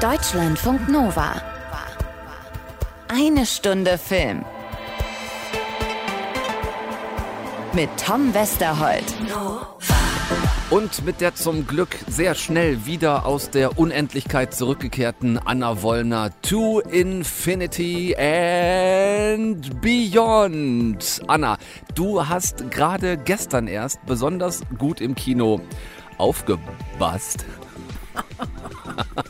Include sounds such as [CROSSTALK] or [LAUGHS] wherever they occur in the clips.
Deutschlandfunk Nova. Eine Stunde Film. Mit Tom Westerholt. Und mit der zum Glück sehr schnell wieder aus der Unendlichkeit zurückgekehrten Anna Wollner to Infinity and Beyond. Anna, du hast gerade gestern erst besonders gut im Kino aufgebast. [LAUGHS]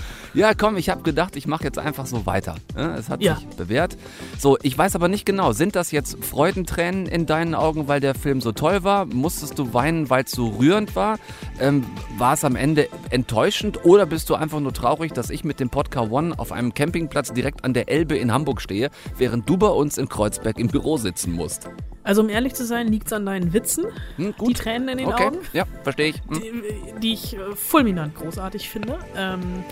Ja, komm, ich habe gedacht, ich mache jetzt einfach so weiter. Es hat Ja. sich bewährt. So, ich weiß aber nicht genau, sind das jetzt Freudentränen in deinen Augen, weil der Film so toll war? Musstest du weinen, weil es so rührend war? Ähm, war es am Ende enttäuschend oder bist du einfach nur traurig, dass ich mit dem Podcast One auf einem Campingplatz direkt an der Elbe in Hamburg stehe, während du bei uns in Kreuzberg im Büro sitzen musst? Also um ehrlich zu sein, liegt es an deinen Witzen, Hm, die Tränen in den okay, Augen, ja, verstehe ich. Hm. die, die ich äh, fulminant großartig finde. Ähm,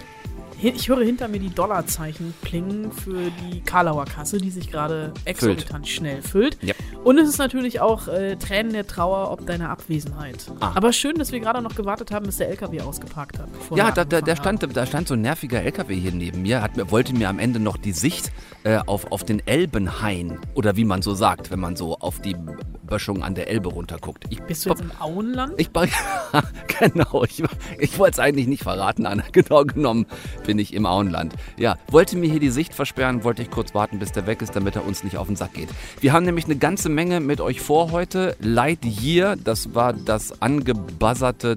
ich höre hinter mir die Dollarzeichen klingen für die Karlauer Kasse, die sich gerade exorbitant schnell füllt. Ja. Und es ist natürlich auch äh, Tränen der Trauer ob deiner Abwesenheit. Ah. Aber schön, dass wir gerade noch gewartet haben, bis der LKW ausgeparkt hat. Ja, da, da, angefangen stand, da stand so ein nerviger LKW hier neben mir, hat, wollte mir am Ende noch die Sicht äh, auf, auf den Elbenhain, oder wie man so sagt, wenn man so auf die Böschung an der Elbe runterguckt. Ich. Bist du jetzt im Auenland? ich, [LAUGHS] genau, ich, ich wollte es eigentlich nicht verraten, Anna. [LAUGHS] Genau genommen bin ich im Auenland. Ja, wollte mir hier die Sicht versperren, wollte ich kurz warten, bis der weg ist, damit er uns nicht auf den Sack geht. Wir haben nämlich eine ganze Menge mit euch vor heute. Lightyear, das war das angebuzzerte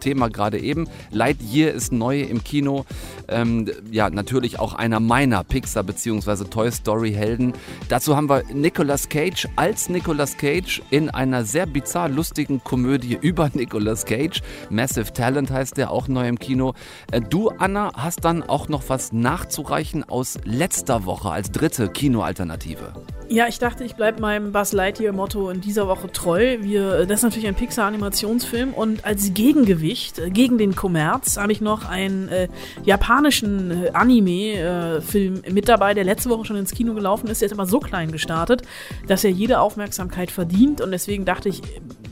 Thema gerade eben. Lightyear ist neu im Kino. Ähm, ja, natürlich auch einer meiner Pixar- bzw. Toy Story-Helden. Dazu haben wir Nicolas Cage als Nicolas Cage in einer sehr bizarr lustigen Komödie [LAUGHS] über Nicolas Cage. Massive Talent heißt der, auch neu im Kino. Äh, Du, Anna, hast dann auch noch was nachzureichen aus letzter Woche als dritte Kinoalternative. Ja, ich dachte, ich bleibe meinem Buzz Lightyear-Motto in dieser Woche treu. Wir, das ist natürlich ein Pixar-Animationsfilm und als Gegengewicht äh, gegen den Kommerz habe ich noch einen äh, japanischen äh, Anime-Film mit dabei, der letzte Woche schon ins Kino gelaufen ist. Der ist immer so klein gestartet, dass er jede Aufmerksamkeit verdient und deswegen dachte ich,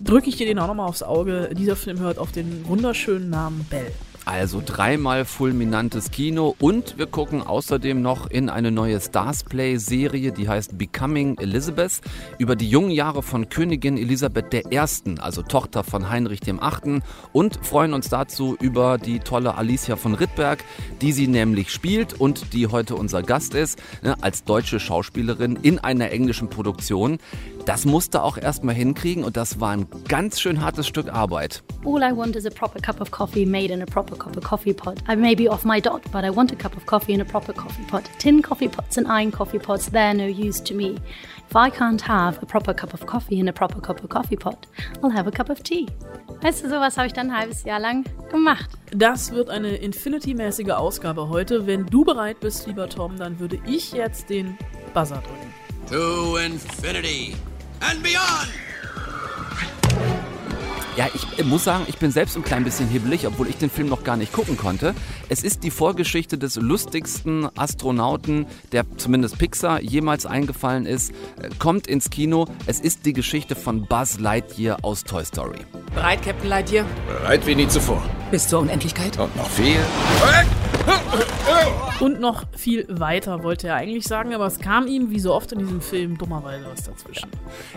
drücke ich dir den auch nochmal aufs Auge. Dieser Film hört auf den wunderschönen Namen Bell. Also dreimal fulminantes Kino und wir gucken außerdem noch in eine neue Stars Play Serie, die heißt Becoming Elizabeth, über die jungen Jahre von Königin Elisabeth I., also Tochter von Heinrich VIII. und freuen uns dazu über die tolle Alicia von Rittberg, die sie nämlich spielt und die heute unser Gast ist, ne, als deutsche Schauspielerin in einer englischen Produktion. Das musste auch erstmal hinkriegen und das war ein ganz schön hartes Stück Arbeit. All I want is a proper cup of coffee made in a proper cup of coffee pot. I may be off my dot, but I want a cup of coffee in a proper coffee pot. Tin coffee pots and iron coffee pots, they're no use to me. If I can't have a proper cup of coffee in a proper cup of coffee pot, I'll have a cup of tea. Weißt du, sowas habe ich dann ein halbes Jahr lang gemacht. Das wird eine Infinity-mäßige Ausgabe heute. Wenn du bereit bist, lieber Tom, dann würde ich jetzt den Buzzer drücken. To infinity and beyond! Ja, ich muss sagen, ich bin selbst ein klein bisschen hibbelig, obwohl ich den Film noch gar nicht gucken konnte. Es ist die Vorgeschichte des lustigsten Astronauten, der zumindest Pixar jemals eingefallen ist, äh, kommt ins Kino. Es ist die Geschichte von Buzz Lightyear aus Toy Story. Bereit, Captain Lightyear? Bereit wie nie zuvor. Bis zur Unendlichkeit? Und noch viel. Und noch viel weiter wollte er eigentlich sagen, aber es kam ihm, wie so oft in diesem Film, dummerweise was dazwischen.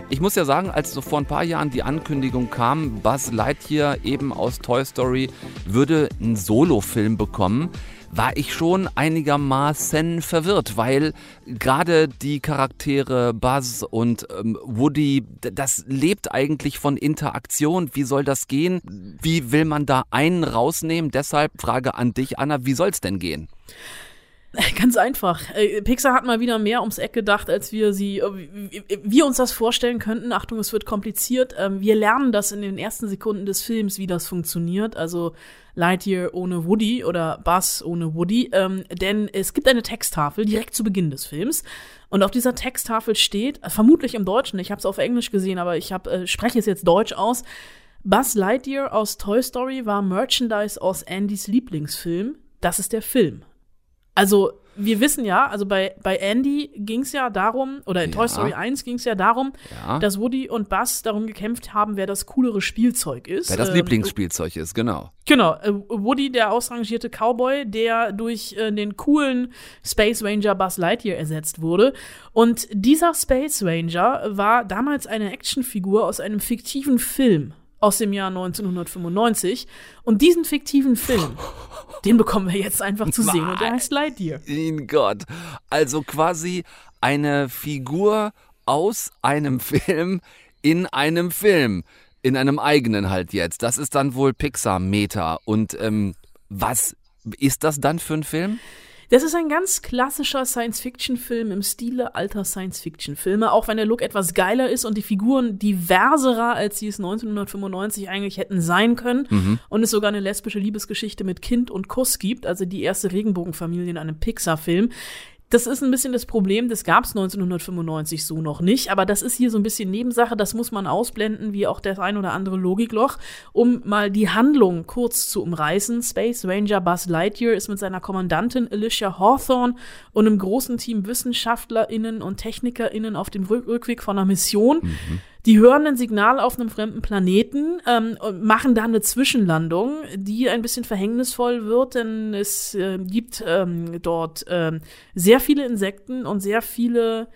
Ich muss ja sagen, als so vor ein paar Jahren die Ankündigung kam, Buzz Lightyear eben aus Toy Story würde einen Solo-Film bekommen, war ich schon einigermaßen verwirrt, weil gerade die Charaktere Buzz und ähm, Woody, das lebt eigentlich von Interaktion. Wie soll das gehen? Wie will man da einen rausnehmen? Deshalb Frage an dich, Anna, wie soll's denn gehen? [LAUGHS] Ganz einfach. Äh, Pixar hat mal wieder mehr ums Eck gedacht, als wir sie, äh, wir uns das vorstellen könnten. Achtung, es wird kompliziert. Ähm, Wir lernen das in den ersten Sekunden des Films, wie das funktioniert. Also Lightyear ohne Woody oder Buzz ohne Woody. Ähm, denn es gibt eine Texttafel direkt zu Beginn des Films. Und auf dieser Texttafel steht, äh, vermutlich im Deutschen, ich habe es auf Englisch gesehen, aber ich hab, spreche es jetzt Deutsch aus. Buzz Lightyear aus Toy Story war Merchandise aus Andys Lieblingsfilm. Das ist der Film. Also wir wissen ja, also bei, bei Andy ging es ja darum, oder in Ja. Toy Story 1 ging es ja darum, Ja. dass Woody und Buzz darum gekämpft haben, wer das coolere Spielzeug ist. Wer das Ähm, Lieblingsspielzeug ist, genau. Genau, äh, Woody, der ausrangierte Cowboy, der durch äh, den coolen Space Ranger Buzz Lightyear ersetzt wurde. Und dieser Space Ranger war damals eine Actionfigur aus einem fiktiven Film aus dem Jahr 1995. Und diesen fiktiven Film, [LAUGHS] den bekommen wir jetzt einfach zu sehen und der heißt Lightyear. In Gott. Also quasi eine Figur aus einem Film in einem Film. In einem eigenen halt jetzt. Das ist dann wohl Pixar-Meta. Und ähm, was ist das dann für ein Film? Das ist ein ganz klassischer Science-Fiction-Film im Stile alter Science-Fiction-Filme, auch wenn der Look etwas geiler ist und die Figuren diverserer, als sie es 1995 eigentlich hätten sein können und es sogar eine lesbische Liebesgeschichte mit Kind und Kuss gibt, also die erste Regenbogenfamilie in einem Pixar-Film. Das ist ein bisschen das Problem, das gab es 1995 so noch nicht, aber das ist hier so ein bisschen Nebensache, das muss man ausblenden, wie auch das ein oder andere Logikloch, um mal die Handlung kurz zu umreißen. Space Ranger Buzz Lightyear ist mit seiner Kommandantin Alicia Hawthorne und einem großen Team WissenschaftlerInnen und TechnikerInnen auf dem Rück Rückweg von einer Mission. Die hören ein Signal auf einem fremden Planeten, ähm, und machen dann eine Zwischenlandung, die ein bisschen verhängnisvoll wird, denn es äh, gibt ähm, dort ähm, sehr viele Insekten und sehr viele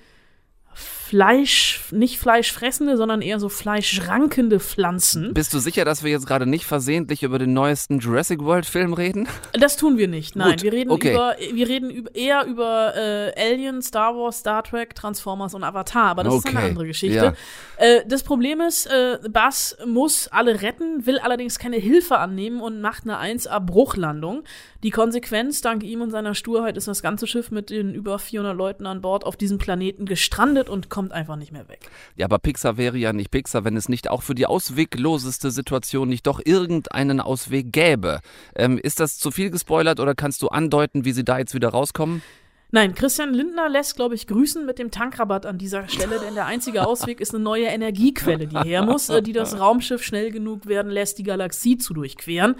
Fleisch, nicht fleischfressende, sondern eher so fleischrankende Pflanzen. Bist du sicher, dass wir jetzt gerade nicht versehentlich über den neuesten Jurassic World Film reden? Das tun wir nicht. Nein, Gut, wir reden okay. über, wir reden über, eher über äh, Alien, Star Wars, Star Trek, Transformers und Avatar. Aber das ist eine Okay, andere Geschichte. ja. Äh, das Problem ist, äh, Buzz muss alle retten, will allerdings keine Hilfe annehmen und macht eine 1A-Bruchlandung. Die Konsequenz, dank ihm und seiner Sturheit, ist das ganze Schiff mit den über 400 Leuten an Bord auf diesem Planeten gestrandet und kommt einfach nicht mehr weg. Ja, aber Pixar wäre ja nicht Pixar, wenn es nicht auch für die auswegloseste Situation nicht doch irgendeinen Ausweg gäbe. Ähm, ist das zu viel gespoilert oder kannst du andeuten, wie sie da jetzt wieder rauskommen? Nein, Christian Lindner lässt, glaube ich, grüßen mit dem Tankrabatt an dieser Stelle, denn der einzige [LAUGHS] Ausweg ist eine neue Energiequelle, die her muss, äh, die das Raumschiff schnell genug werden lässt, die Galaxie zu durchqueren.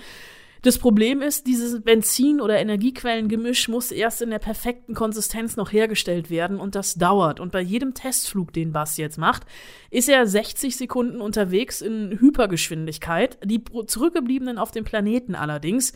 Das Problem ist, dieses Benzin- oder Energiequellengemisch muss erst in der perfekten Konsistenz noch hergestellt werden und das dauert. Und bei jedem Testflug, den Bass jetzt macht, ist er 60 Sekunden unterwegs in Hypergeschwindigkeit. Die zurückgebliebenen auf dem Planeten allerdings,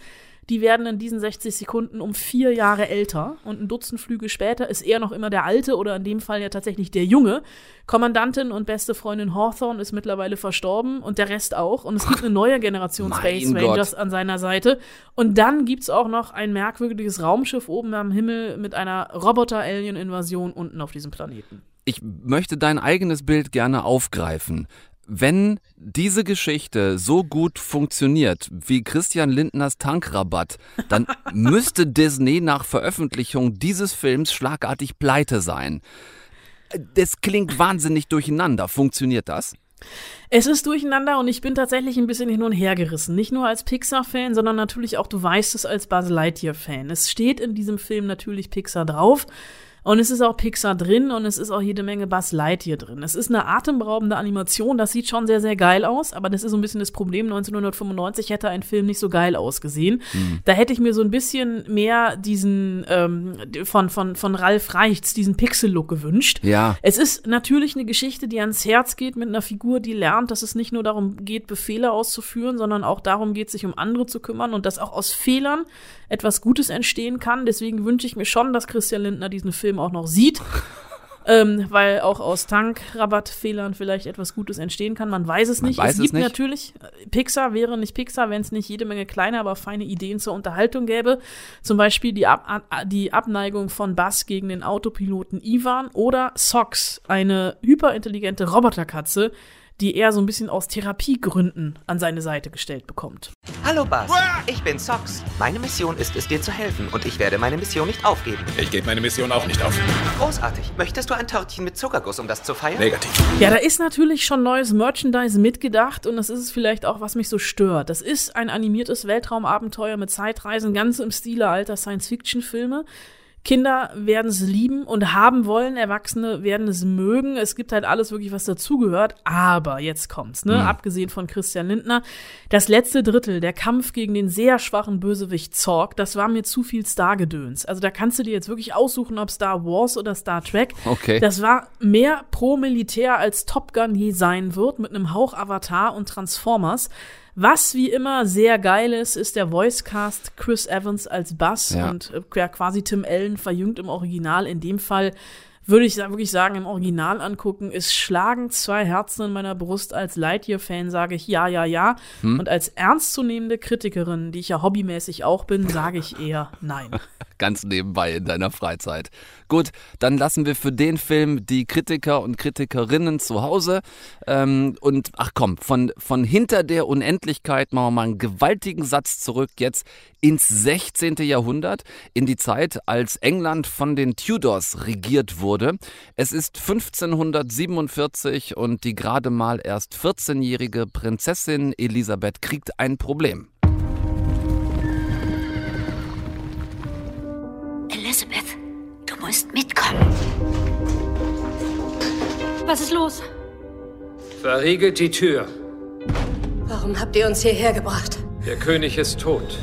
die werden in diesen 60 Sekunden um vier Jahre älter und ein Dutzend Flüge später ist er noch immer der Alte oder in dem Fall ja tatsächlich der Junge. Kommandantin und beste Freundin Hawthorne ist mittlerweile verstorben und der Rest auch. Und es gibt eine neue Generation Mein Space Gott. Rangers an seiner Seite. Und dann gibt's auch noch ein merkwürdiges Raumschiff oben am Himmel mit einer Roboter-Alien-Invasion unten auf diesem Planeten. Ich möchte dein eigenes Bild gerne aufgreifen. Wenn diese Geschichte so gut funktioniert wie Christian Lindners Tankrabatt, dann [LAUGHS] müsste Disney nach Veröffentlichung dieses Films schlagartig pleite sein. Das klingt wahnsinnig durcheinander. Funktioniert das? Es ist durcheinander und ich bin tatsächlich ein bisschen hin und her gerissen. Nicht nur als Pixar-Fan, sondern natürlich auch, du weißt es, als Buzz Lightyear-Fan. Es steht in diesem Film natürlich Pixar drauf. Und es ist auch Pixar drin und es ist auch jede Menge Buzz Lightyear drin. Es ist eine atemberaubende Animation, das sieht schon sehr, sehr geil aus, aber das ist so ein bisschen das Problem. 1995 hätte ein Film nicht so geil ausgesehen. Da hätte ich mir so ein bisschen mehr diesen ähm, von, von, von Ralf Reichts, diesen Pixel-Look gewünscht. Ja. Es ist natürlich eine Geschichte, die ans Herz geht mit einer Figur, die lernt, dass es nicht nur darum geht, Befehle auszuführen, sondern auch darum geht, sich um andere zu kümmern und dass auch aus Fehlern etwas Gutes entstehen kann. Deswegen wünsche ich mir schon, dass Christian Lindner diesen Film auch noch sieht. [LAUGHS] Ähm, weil auch aus Tankrabattfehlern vielleicht etwas Gutes entstehen kann. Man weiß es Man nicht. weiß es es gibt nicht. natürlich, äh, Pixar wäre nicht Pixar, wenn es nicht jede Menge kleine, aber feine Ideen zur Unterhaltung gäbe. Zum Beispiel die, Ab die Abneigung von Buzz gegen den Autopiloten Ivan oder Sox, eine hyperintelligente Roboterkatze, die er so ein bisschen aus Therapiegründen an seine Seite gestellt bekommt. Hallo Buzz, ich bin Sox. Meine Mission ist es, dir zu helfen und ich werde meine Mission nicht aufgeben. Ich gebe meine Mission auch nicht auf. Großartig. Möchtest du ein Törtchen mit Zuckerguss, um das zu feiern? Negativ. Ja, da ist natürlich schon neues Merchandise mitgedacht und das ist es vielleicht auch, was mich so stört. Das ist ein animiertes Weltraumabenteuer mit Zeitreisen, ganz im Stile alter Science-Fiction-Filme. Kinder werden es lieben und haben wollen, Erwachsene werden es mögen. Es gibt halt alles wirklich, was dazugehört. Aber jetzt kommt's, ne? Abgesehen von Christian Lindner. Das letzte Drittel, der Kampf gegen den sehr schwachen Bösewicht Zorg, das war mir zu viel Stargedöns. Also da kannst du dir jetzt wirklich aussuchen, ob Star Wars oder Star Trek. Okay. Das war mehr pro-Militär als Top Gun je sein wird, mit einem Hauch Avatar und Transformers. Was wie immer sehr geil ist, ist der Voicecast Chris Evans als Bass Ja. und äh, quasi Tim Allen verjüngt im Original. In dem Fall würde ich wirklich sagen, im Original angucken, ist schlagen zwei Herzen in meiner Brust. Als Lightyear-Fan sage ich ja, ja, ja. Hm? Und als ernstzunehmende Kritikerin, die ich ja hobbymäßig auch bin, sage ich eher nein. [LAUGHS] Ganz nebenbei in deiner Freizeit. Gut, dann lassen wir für den Film die Kritiker und Kritikerinnen zu Hause. Ähm, und ach komm, von, von hinter der Unendlichkeit machen wir mal einen gewaltigen Satz zurück jetzt ins 16. Jahrhundert, in die Zeit, als England von den Tudors regiert wurde. Es ist 1547 und die gerade mal erst 14-jährige Prinzessin Elisabeth kriegt ein Problem. Musst mitkommen. Was ist los? Verriegelt die Tür. Warum habt ihr uns hierher gebracht? Der König ist tot.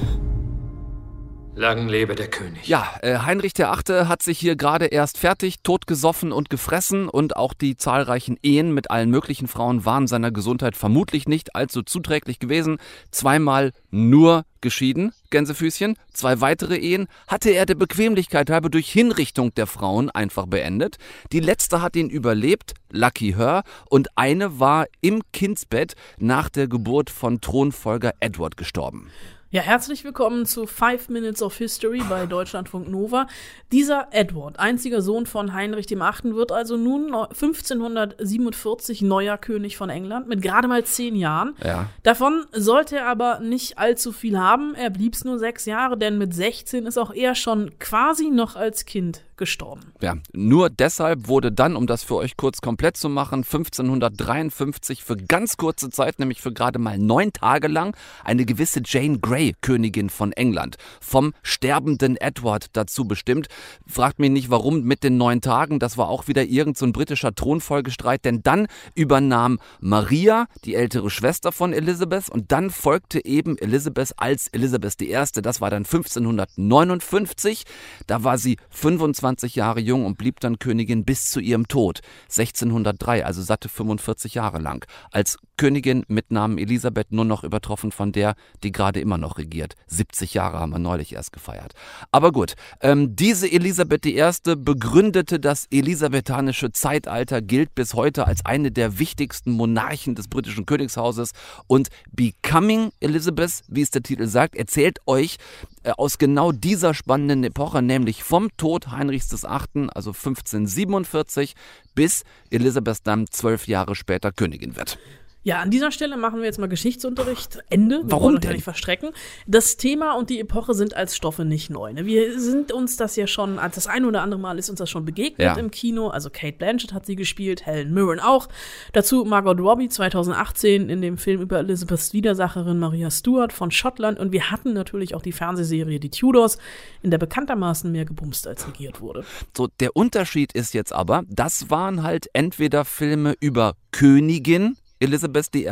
Lang lebe der König. Ja, äh, Heinrich der Achte hat sich hier gerade erst fertig, totgesoffen und gefressen und auch die zahlreichen Ehen mit allen möglichen Frauen waren seiner Gesundheit vermutlich nicht allzu zuträglich gewesen. Zweimal nur geschieden, Gänsefüßchen. Zwei weitere Ehen hatte er der Bequemlichkeit halber durch Hinrichtung der Frauen einfach beendet. Die letzte hat ihn überlebt, Lucky Her, und eine war im Kindsbett nach der Geburt von Thronfolger Edward gestorben. Ja, herzlich willkommen zu Five Minutes of History bei Deutschlandfunk Nova. Dieser Edward, einziger Sohn von Heinrich dem Achten, wird also nun neu- 1547 neuer König von England mit gerade mal zehn Jahren. Ja. Davon sollte er aber nicht allzu viel haben. Er blieb's nur sechs Jahre, denn mit 16 ist auch er schon quasi noch als Kind gestorben. Ja, nur deshalb wurde dann, um das für euch kurz komplett zu machen, 1553 für ganz kurze Zeit, nämlich für gerade mal neun Tage lang, eine gewisse Jane Grey, Königin von England, vom sterbenden Edward dazu bestimmt. Fragt mich nicht, warum mit den neun Tagen, das war auch wieder irgend so britischer Thronfolgestreit, denn dann übernahm Maria, die ältere Schwester von Elizabeth, und dann folgte eben Elizabeth als Elizabeth I. Das war dann 1559. Da war sie 25 25 Jahre jung und blieb dann Königin bis zu ihrem Tod 1603, also satte 45 Jahre lang, als Königin mit Namen Elisabeth nur noch übertroffen von der, die gerade immer noch regiert. 70 Jahre haben wir neulich erst gefeiert. Aber gut, ähm, diese Elisabeth I. begründete das elisabethanische Zeitalter, gilt bis heute als eine der wichtigsten Monarchen des britischen Königshauses und Becoming Elizabeth, wie es der Titel sagt, erzählt euch äh, aus genau dieser spannenden Epoche, nämlich vom Tod Heinrich 20.08., also 1547, bis Elisabeth dann zwölf Jahre später Königin wird. Ja, an dieser Stelle machen wir jetzt mal Geschichtsunterricht. Ende. Wir Warum denn? nicht verstrecken. Das Thema und die Epoche sind als Stoffe nicht neu. Ne? Wir sind uns das ja schon, als das ein oder andere Mal ist uns das schon begegnet Ja. im Kino. Also Kate Blanchett hat sie gespielt, Helen Mirren auch. Dazu Margot Robbie 2018 in dem Film über Elizabeths Widersacherin Maria Stuart von Schottland. Und wir hatten natürlich auch die Fernsehserie Die Tudors, in der bekanntermaßen mehr gebumst als regiert wurde. So, der Unterschied ist jetzt aber, das waren halt entweder Filme über Königin, Elisabeth I.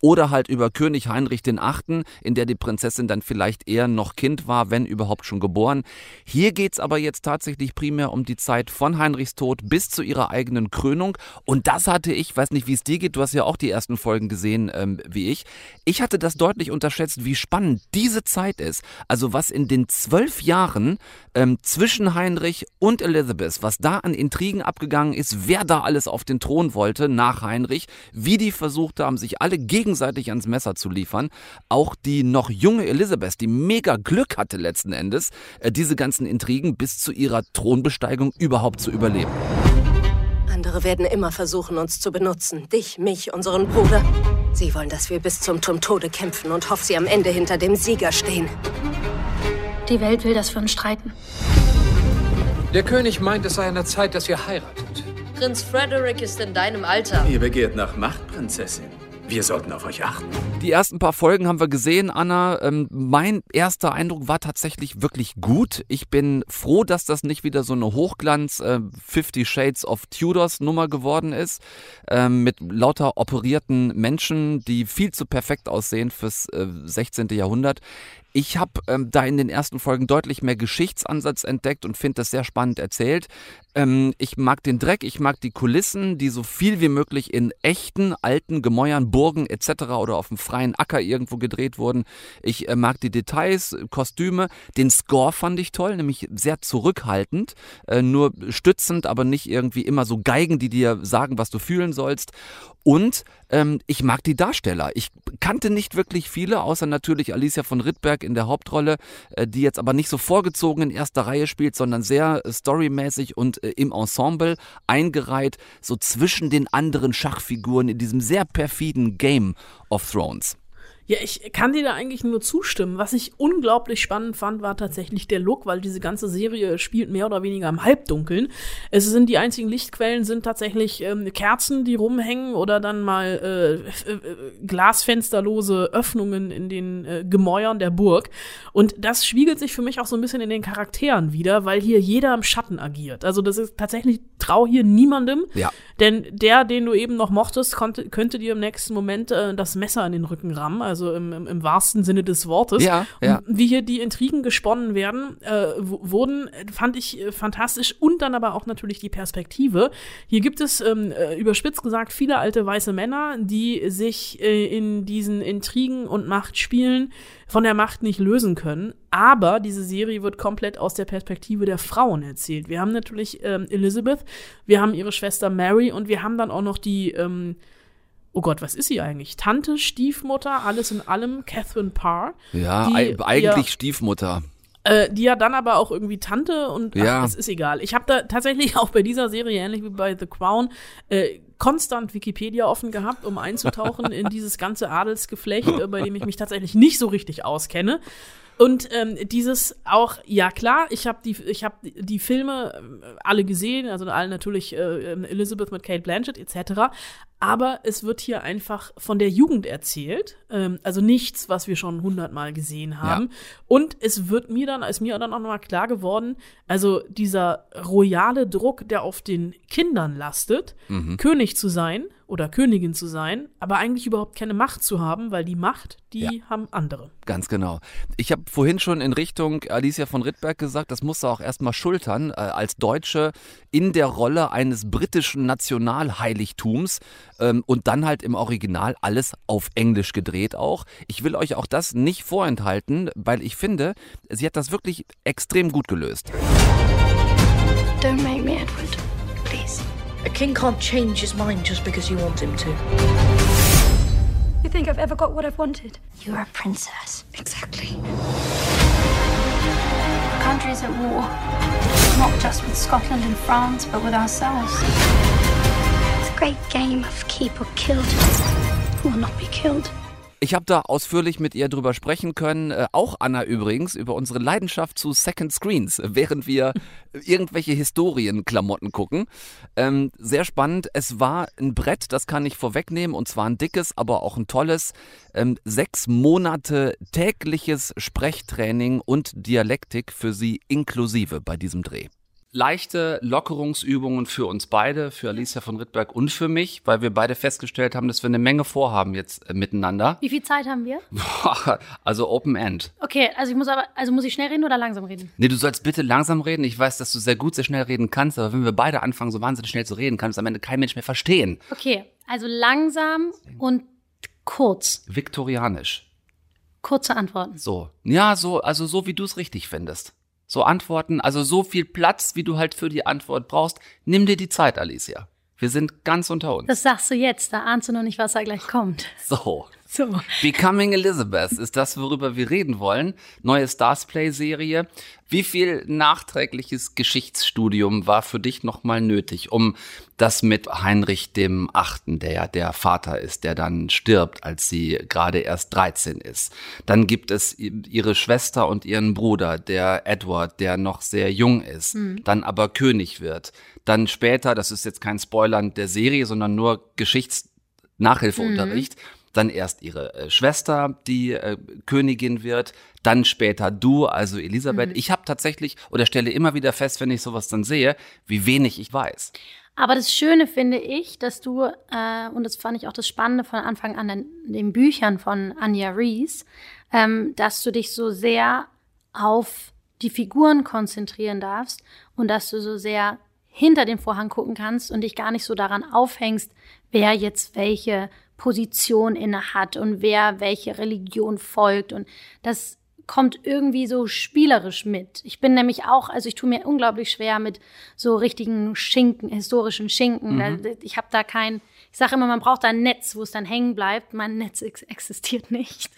oder halt über König Heinrich VIII., in der die Prinzessin dann vielleicht eher noch Kind war, wenn überhaupt schon geboren. Hier geht's aber jetzt tatsächlich primär um die Zeit von Heinrichs Tod bis zu ihrer eigenen Krönung. Und das hatte ich, weiß nicht, wie es dir geht, du hast ja auch die ersten Folgen gesehen, ähm, wie ich. Ich hatte das deutlich unterschätzt, wie spannend diese Zeit ist. Also was in den zwölf Jahren ähm, zwischen Heinrich und Elizabeth, was da an Intrigen abgegangen ist, wer da alles auf den Thron wollte nach Heinrich, wie die versucht haben, sich alle gegenseitig ans Messer zu liefern. Auch die noch junge Elizabeth, die mega Glück hatte letzten Endes, äh, diese ganzen Intrigen bis zu ihrer Thronbesteigung überhaupt zu überleben. Andere werden immer versuchen, uns zu benutzen. Dich, mich, unseren Bruder. Sie wollen, dass wir bis zum, zum Tode kämpfen und hoffen, sie am Ende hinter dem Sieger stehen. Die Welt will, dass wir uns streiten. Der König meint, es sei an der Zeit, dass ihr heiratet. Prinz Frederick ist in deinem Alter. Ihr begehrt nach Macht, Prinzessin. Wir sollten auf euch achten. Die ersten paar Folgen haben wir gesehen, Anna. Ähm, mein erster Eindruck war tatsächlich wirklich gut. Ich bin froh, dass das nicht wieder so eine Hochglanz äh, Fifty Shades of Tudors Nummer geworden ist, äh, mit lauter operierten Menschen, die viel zu perfekt aussehen fürs äh, 16. Jahrhundert. Ich habe ähm, da in den ersten Folgen deutlich mehr Geschichtsansatz entdeckt und finde das sehr spannend erzählt. Ähm, ich mag den Dreck, ich mag die Kulissen, die so viel wie möglich in echten alten Gemäuern, Burgen etc. oder auf dem freien Acker irgendwo gedreht wurden. Ich äh, mag die Details, Kostüme. Den Score fand ich toll, nämlich sehr zurückhaltend, äh, nur stützend, aber nicht irgendwie immer so Geigen, die dir sagen, was du fühlen sollst. Und ähm, ich mag die Darsteller. Ich kannte nicht wirklich viele, außer natürlich Alicia von Rittberg in der Hauptrolle, äh, die jetzt aber nicht so vorgezogen in erster Reihe spielt, sondern sehr äh, storymäßig und äh, im Ensemble eingereiht, so zwischen den anderen Schachfiguren in diesem sehr perfiden Game of Thrones. Ja, ich kann dir da eigentlich nur zustimmen. Was ich unglaublich spannend fand, war tatsächlich der Look, weil diese ganze Serie spielt mehr oder weniger im Halbdunkeln. Es sind die einzigen Lichtquellen sind tatsächlich ähm, Kerzen, die rumhängen oder dann mal äh, äh, glasfensterlose Öffnungen in den äh, Gemäuern der Burg. Und das spiegelt sich für mich auch so ein bisschen in den Charakteren wieder, weil hier jeder im Schatten agiert. Also das ist tatsächlich trau hier niemandem, Ja. denn der, den du eben noch mochtest, konnte, könnte dir im nächsten Moment äh, das Messer in den Rücken rammen. Also im, im, im wahrsten Sinne des Wortes. Ja, ja. Und wie hier die Intrigen gesponnen werden, äh, wurden, fand ich äh, fantastisch und dann aber auch natürlich die Perspektive. Hier gibt es, ähm, äh, überspitzt gesagt, viele alte weiße Männer, die sich äh, in diesen Intrigen und Machtspielen von der Macht nicht lösen können. Aber diese Serie wird komplett aus der Perspektive der Frauen erzählt. Wir haben natürlich ähm, Elizabeth, wir haben ihre Schwester Mary und wir haben dann auch noch die ähm, oh Gott, was ist sie eigentlich? Tante, Stiefmutter, alles in allem, Catherine Parr. Ja, die, ei- eigentlich ja, Stiefmutter. äh, die ja dann aber auch irgendwie Tante und ach, Ja. es ist egal. Ich habe da tatsächlich [LAUGHS] auch bei dieser Serie, ähnlich wie bei The Crown, äh, konstant Wikipedia offen gehabt, um einzutauchen in dieses ganze Adelsgeflecht, äh, bei dem ich mich tatsächlich nicht so richtig auskenne. Und ähm, dieses auch, ja klar, ich habe die, ich hab die, die Filme äh, alle gesehen, also alle natürlich äh, ähm, Elizabeth mit Kate Blanchett etc. Aber es wird hier einfach von der Jugend erzählt, ähm, also nichts, was wir schon hundertmal gesehen haben. Und es wird mir dann, ist mir dann auch nochmal klar geworden, also dieser royale Druck, der auf den Kindern lastet, König zu sein oder Königin zu sein, aber eigentlich überhaupt keine Macht zu haben, weil die Macht, die Ja. haben andere. Ganz genau. Ich habe vorhin schon in Richtung Alicia von Rittberg gesagt, das musst du auch erstmal schultern, äh, als Deutsche in der Rolle eines britischen Nationalheiligtums ähm, und dann halt im Original alles auf Englisch gedreht auch. Ich will euch auch das nicht vorenthalten, weil ich finde, sie hat das wirklich extrem gut gelöst. Don't make me, Edward. Please. A king can't change his mind just because you want him to. You think I've ever got what I've wanted? You're a princess. Exactly. The country's at war. Not just with Scotland and France, but with ourselves. Great game of keep or killed. Will not be killed? Ich habe da ausführlich mit ihr drüber sprechen können, äh, auch Anna übrigens, über unsere Leidenschaft zu Second Screens, [LAUGHS] während wir irgendwelche Historienklamotten gucken. Ähm, sehr spannend. Es war ein Brett, das kann ich vorwegnehmen, und zwar ein dickes, aber auch ein tolles. Ähm, sechs Monate tägliches Sprechtraining und Dialektik für sie inklusive bei diesem Dreh leichte Lockerungsübungen für uns beide, für Alicia von Rittberg und für mich, weil wir beide festgestellt haben, dass wir eine Menge vorhaben jetzt äh, miteinander. Wie viel Zeit haben wir? [LAUGHS] Also Open End. Okay, also ich muss aber, also muss ich schnell reden oder langsam reden? Nee, du sollst bitte langsam reden. Ich weiß, dass du sehr gut, sehr schnell reden kannst, aber wenn wir beide anfangen, so wahnsinnig schnell zu reden, kann es am Ende kein Mensch mehr verstehen. Okay, also langsam und kurz. Viktorianisch. Kurze Antworten. So. Ja, so, also so wie du es richtig findest. So Antworten, also so viel Platz, wie du halt für die Antwort brauchst. Nimm dir die Zeit, Alicia. Wir sind ganz unter uns. Das sagst du jetzt, da ahnst du noch nicht, was da gleich kommt. so. So. Becoming Elizabeth ist das, worüber wir reden wollen. Neue Starsplay-Serie. Wie viel nachträgliches Geschichtsstudium war für dich nochmal nötig, um das mit Heinrich dem Achten, der ja der Vater ist, der dann stirbt, als sie gerade erst 13 ist. Dann gibt es ihre Schwester und ihren Bruder, der Edward, der noch sehr jung ist, dann aber König wird. Dann später, das ist jetzt kein Spoilern der Serie, sondern nur Geschichts Nachhilfeunterricht, dann erst ihre äh, Schwester, die äh, Königin wird, dann später du, also Elisabeth. Mhm. Ich habe tatsächlich oder stelle immer wieder fest, wenn ich sowas dann sehe, wie wenig ich weiß. Aber das Schöne finde ich, dass du, äh, und das fand ich auch das Spannende von Anfang an in den Büchern von Anja Rees, ähm, dass du dich so sehr auf die Figuren konzentrieren darfst und dass du so sehr hinter den Vorhang gucken kannst und dich gar nicht so daran aufhängst, wer jetzt welche Position inne hat und wer welche Religion folgt. Und das kommt irgendwie so spielerisch mit. Ich bin nämlich auch, also ich tue mir unglaublich schwer mit so richtigen Schinken, historischen Schinken. Mhm. Ich habe da kein, ich sage immer, man braucht da ein Netz, wo es dann hängen bleibt. Mein Netz ex existiert nicht.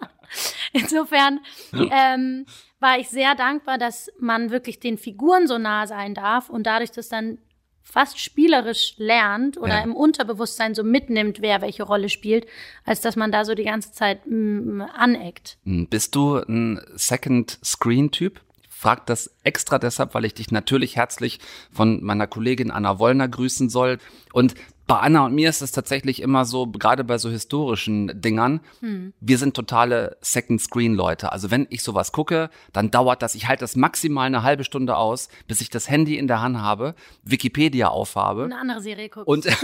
[LAUGHS] Insofern ähm, war ich sehr dankbar, dass man wirklich den Figuren so nah sein darf und dadurch das dann fast spielerisch lernt oder Ja. im Unterbewusstsein so mitnimmt, wer welche Rolle spielt, als dass man da so die ganze Zeit mm, aneckt. Hm, Bist du ein Second-Screen-Typ? Ich frag das extra deshalb, weil ich dich natürlich herzlich von meiner Kollegin Anna Wollner grüßen soll. Und bei Anna und mir ist es tatsächlich immer so, gerade bei so historischen Dingern, Hm. wir sind totale Second-Screen-Leute. Also wenn ich sowas gucke, dann dauert das, ich halte das maximal eine halbe Stunde aus, bis ich das Handy in der Hand habe, Wikipedia aufhabe Eine andere Serie guckst. und, [LAUGHS]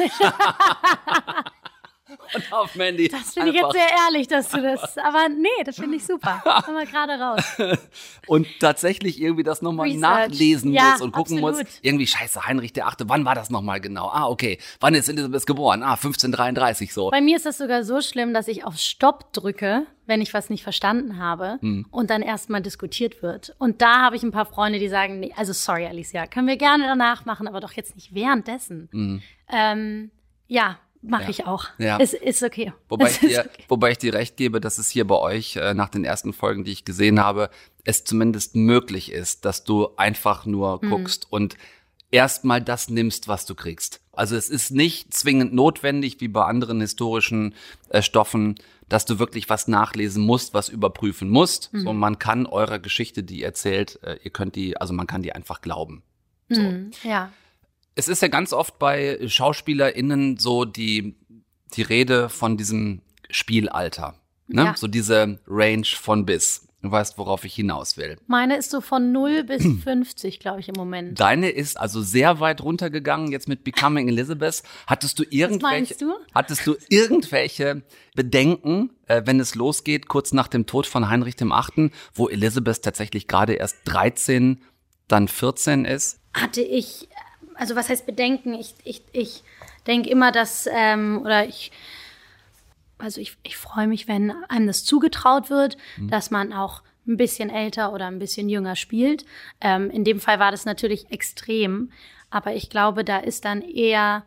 [LAUGHS] [LAUGHS] und auf dem Handy. das finde ich jetzt sehr ehrlich, dass du das, aber nee, das finde ich super. [LAUGHS] Kommen wir gerade raus. [LAUGHS] und tatsächlich irgendwie das nochmal nachlesen Ja, muss und gucken absolut. muss. Irgendwie scheiße, Heinrich der Achte, wann war das nochmal genau? Ah, okay. Wann ist Elisabeth geboren? Ah, 1533 so. Bei mir ist das sogar so schlimm, dass ich auf Stopp drücke, wenn ich was nicht verstanden habe Hm. und dann erstmal diskutiert wird. Und da habe ich ein paar Freunde, die sagen, nee, also sorry Alicia, können wir gerne danach machen, aber doch jetzt nicht währenddessen. Mhm. Ähm, ja, mache Ja. ich auch. Ja. Es ist okay. Wobei es ich, dir, okay. wobei ich dir recht gebe, dass es hier bei euch äh, nach den ersten Folgen, die ich gesehen habe, es zumindest möglich ist, dass du einfach nur Mhm. guckst und erstmal das nimmst, was du kriegst. Also es ist nicht zwingend notwendig, wie bei anderen historischen äh, Stoffen, dass du wirklich was nachlesen musst, was überprüfen musst. Mhm. So, man kann eurer Geschichte, die ihr erzählt, äh, ihr könnt die, also man kann die einfach glauben. Mhm, ja. Es ist ja ganz oft bei SchauspielerInnen so die, die Rede von diesem Spielalter. Ne? Ja. So diese Range von bis. Du weißt, worauf ich hinaus will. Meine ist so von 0 bis [CLEARS THROAT] 50, glaube ich, im Moment. Deine ist also sehr weit runtergegangen jetzt mit Becoming Elizabeth. Hattest du irgendwelche, du? hattest du irgendwelche Bedenken, äh, wenn es losgeht, kurz nach dem Tod von Heinrich dem Achten, wo Elizabeth tatsächlich gerade erst 13, dann 14 ist? hatte ich, also was heißt Bedenken? Ich, ich, ich denke immer, dass, ähm, oder ich, also ich, ich freue mich, wenn einem das zugetraut wird, Mhm. dass man auch ein bisschen älter oder ein bisschen jünger spielt. Ähm, in dem Fall war das natürlich extrem, aber ich glaube, da ist dann eher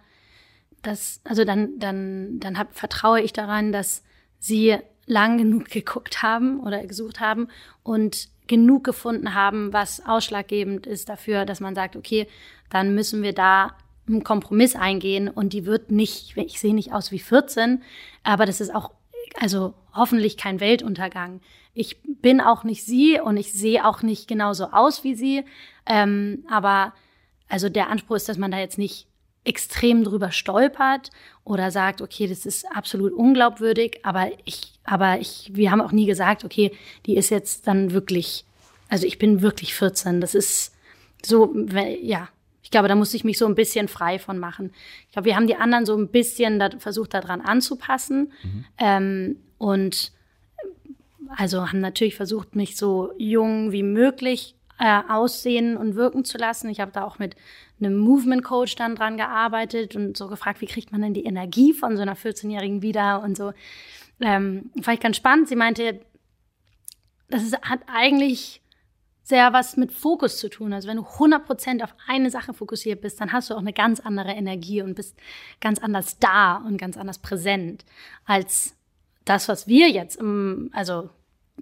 das, also dann, dann, dann hab, vertraue ich daran, dass sie lang genug geguckt haben oder gesucht haben und genug gefunden haben, was ausschlaggebend ist dafür, dass man sagt, okay, dann müssen wir da einen Kompromiss eingehen und die wird nicht, ich sehe nicht aus wie 14, aber das ist auch, also hoffentlich kein Weltuntergang. Ich bin auch nicht sie und ich sehe auch nicht genauso aus wie sie, ähm, aber also der Anspruch ist, dass man da jetzt nicht extrem drüber stolpert oder sagt, okay, das ist absolut unglaubwürdig, aber ich, aber ich, wir haben auch nie gesagt, okay, die ist jetzt dann wirklich, also ich bin wirklich 14. Das ist so, ja, ich glaube, da muss ich mich so ein bisschen frei von machen. Ich glaube, wir haben die anderen so ein bisschen da, versucht, daran anzupassen ähm, und also haben natürlich versucht, mich so jung wie möglich äh, aussehen und wirken zu lassen. Ich habe da auch mit einem Movement Coach dann dran gearbeitet und so gefragt, wie kriegt man denn die Energie von so einer 14-Jährigen wieder und so. Ähm, fand ich ganz spannend. Sie meinte, das ist, hat eigentlich sehr was mit Fokus zu tun. Also wenn du 100% auf eine Sache fokussiert bist, dann hast du auch eine ganz andere Energie und bist ganz anders da und ganz anders präsent als das, was wir jetzt im, also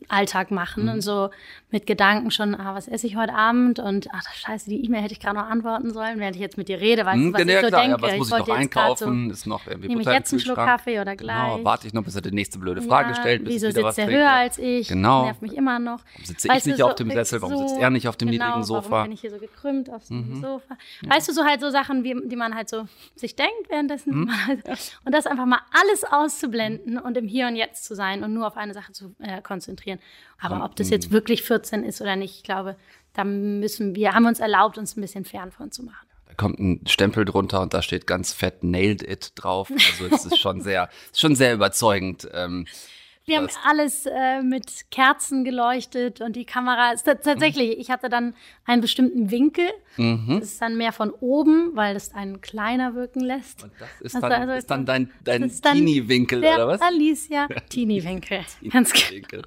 Alltag machen und so mit Gedanken schon, ah, was esse ich heute Abend und ach scheiße, die E-Mail hätte ich gerade noch antworten sollen, während ich jetzt mit dir rede, weißt Hm, du, was ja, ich so klar, denke. ja, was muss ich, noch jetzt grad einkaufen? ist noch irgendwie nehme ich jetzt einen Schluck? Kaffee oder gleich? Genau, warte ich noch, bis er die nächste blöde Frage ja, stellt, bis Wieso ich sitzt trinke. höher als ich? Genau. Nervt mich immer noch. Warum sitze Weißt ich nicht auf so- dem Sessel? Warum so- sitzt er nicht auf dem genau, niedrigen Sofa? Mhm. Warum bin ich hier so gekrümmt auf dem Sofa? Weißt du, so halt so Sachen, wie, die man halt so sich denkt währenddessen. Mhm. [LAUGHS] Und das einfach mal alles auszublenden und im Hier und Jetzt zu sein und nur auf eine Sache zu äh, konzentrieren. Aber ob das jetzt wirklich 14 ist oder nicht, ich glaube, da müssen wir, haben wir uns erlaubt, uns ein bisschen fern von zu machen. Da kommt ein Stempel drunter und da steht ganz fett Nailed It drauf. Also es ist schon sehr, [LAUGHS] schon sehr überzeugend. Ähm, Wir haben alles äh, mit Kerzen geleuchtet und die Kamera ist tats- tatsächlich, ich hatte dann einen bestimmten Winkel. Mhm. Das ist dann mehr von oben, weil das einen kleiner wirken lässt. das ist Also- dann, also- ist dann dein, dein Teenie-Winkel, der oder was? Alicia [LAUGHS] Teenie-Winkel. Ganz genau.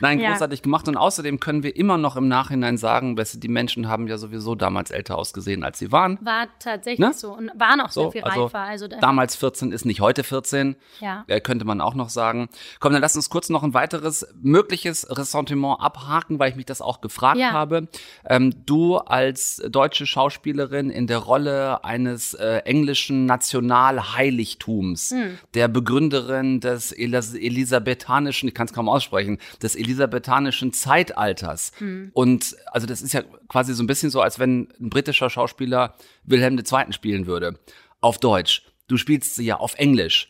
Nein, Ja. großartig gemacht. Und außerdem können wir immer noch im Nachhinein sagen, die Menschen haben ja sowieso damals älter ausgesehen, als sie waren. War tatsächlich Ne? so und waren auch So, sehr viel also reifer. Also da, damals 14 ist nicht heute 14, Ja. äh, könnte man auch noch sagen. Komm, dann lass uns kurz noch ein weiteres mögliches Ressentiment abhaken, weil ich mich das auch gefragt Ja. habe. Ähm, du als deutsche Schauspielerin in der Rolle eines äh, englischen Nationalheiligtums, Hm. der Begründerin des Elis elisabethanischen, ich kann es kaum aussprechen, des elisabethanischen Zeitalters. Hm. Und also das ist ja quasi so ein bisschen so, als wenn ein britischer Schauspieler Wilhelm II. spielen würde. Auf Deutsch. Du spielst sie ja auf Englisch.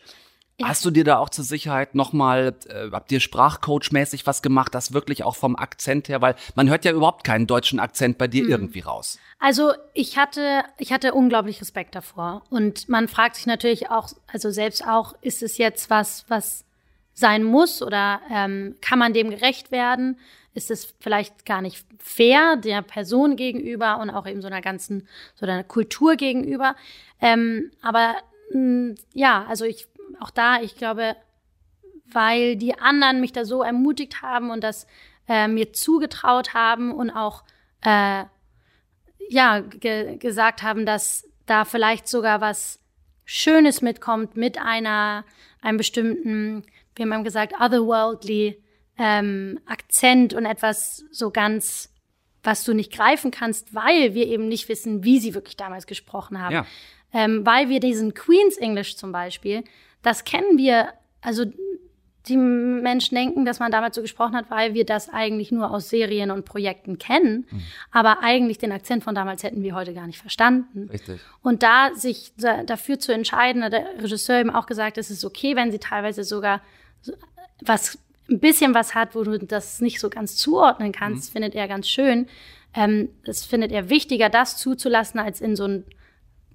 Hast du dir da auch zur Sicherheit nochmal, äh, habt ihr Sprachcoach-mäßig was gemacht, das wirklich auch vom Akzent her, weil man hört ja überhaupt keinen deutschen Akzent bei dir irgendwie raus. Also ich hatte, ich hatte unglaublich Respekt davor. Und man fragt sich natürlich auch, also selbst auch, ist es jetzt was, was sein muss oder ähm, kann man dem gerecht werden? Ist es vielleicht gar nicht fair der Person gegenüber und auch eben so einer ganzen, so einer Kultur gegenüber? Ähm, aber ja, also ich, auch da, ich glaube, weil die anderen mich da so ermutigt haben und das äh, mir zugetraut haben und auch äh, ja ge gesagt haben, dass da vielleicht sogar was Schönes mitkommt mit einer einem bestimmten, wir haben gesagt, otherworldly ähm, Akzent und etwas so ganz, was du nicht greifen kannst, weil wir eben nicht wissen, wie sie wirklich damals gesprochen haben. Ja. Ähm, weil wir diesen Queen's English zum Beispiel, das kennen wir, also die Menschen denken, dass man damals so gesprochen hat, weil wir das eigentlich nur aus Serien und Projekten kennen. Aber eigentlich den Akzent von damals hätten wir heute gar nicht verstanden. Richtig. Und da sich da, dafür zu entscheiden, hat der Regisseur eben auch gesagt, es ist okay, wenn sie teilweise sogar so, was ein bisschen was hat, wo du das nicht so ganz zuordnen kannst, findet er ganz schön. Ähm, das findet er wichtiger, das zuzulassen, als in so einen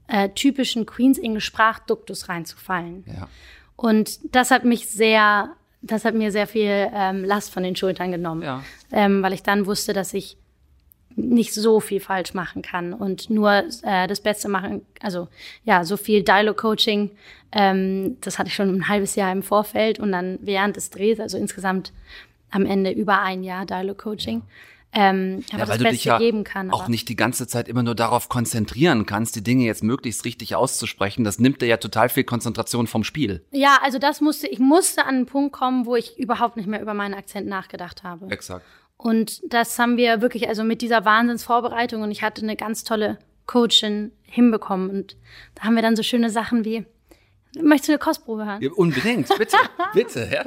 äh, typischen Queen's English Sprachduktus reinzufallen. Ja. Und das hat mich sehr, das hat mir sehr viel ähm, Last von den Schultern genommen, Ja. ähm, weil ich dann wusste, dass ich nicht so viel falsch machen kann und nur äh, das Beste machen. Also ja, so viel Dialog-Coaching, ähm, das hatte ich schon ein halbes Jahr im Vorfeld und dann während des Drehs, also insgesamt am Ende über ein Jahr Dialog-Coaching. Ähm, aber Ja, weil das du Beste dich ja geben kann. auch aber- nicht die ganze Zeit immer nur darauf konzentrieren kannst, die Dinge jetzt möglichst richtig auszusprechen. Das nimmt dir ja total viel Konzentration vom Spiel. Ja, also das musste, ich musste an einen Punkt kommen, wo ich überhaupt nicht mehr über meinen Akzent nachgedacht habe. Exakt. Und das haben wir wirklich, also mit dieser Wahnsinnsvorbereitung und ich hatte eine ganz tolle Coachin hinbekommen. Und da haben wir dann so schöne Sachen wie, möchtest du eine Kostprobe hören? Ja, unbedingt, bitte, [LAUGHS] bitte. Ja.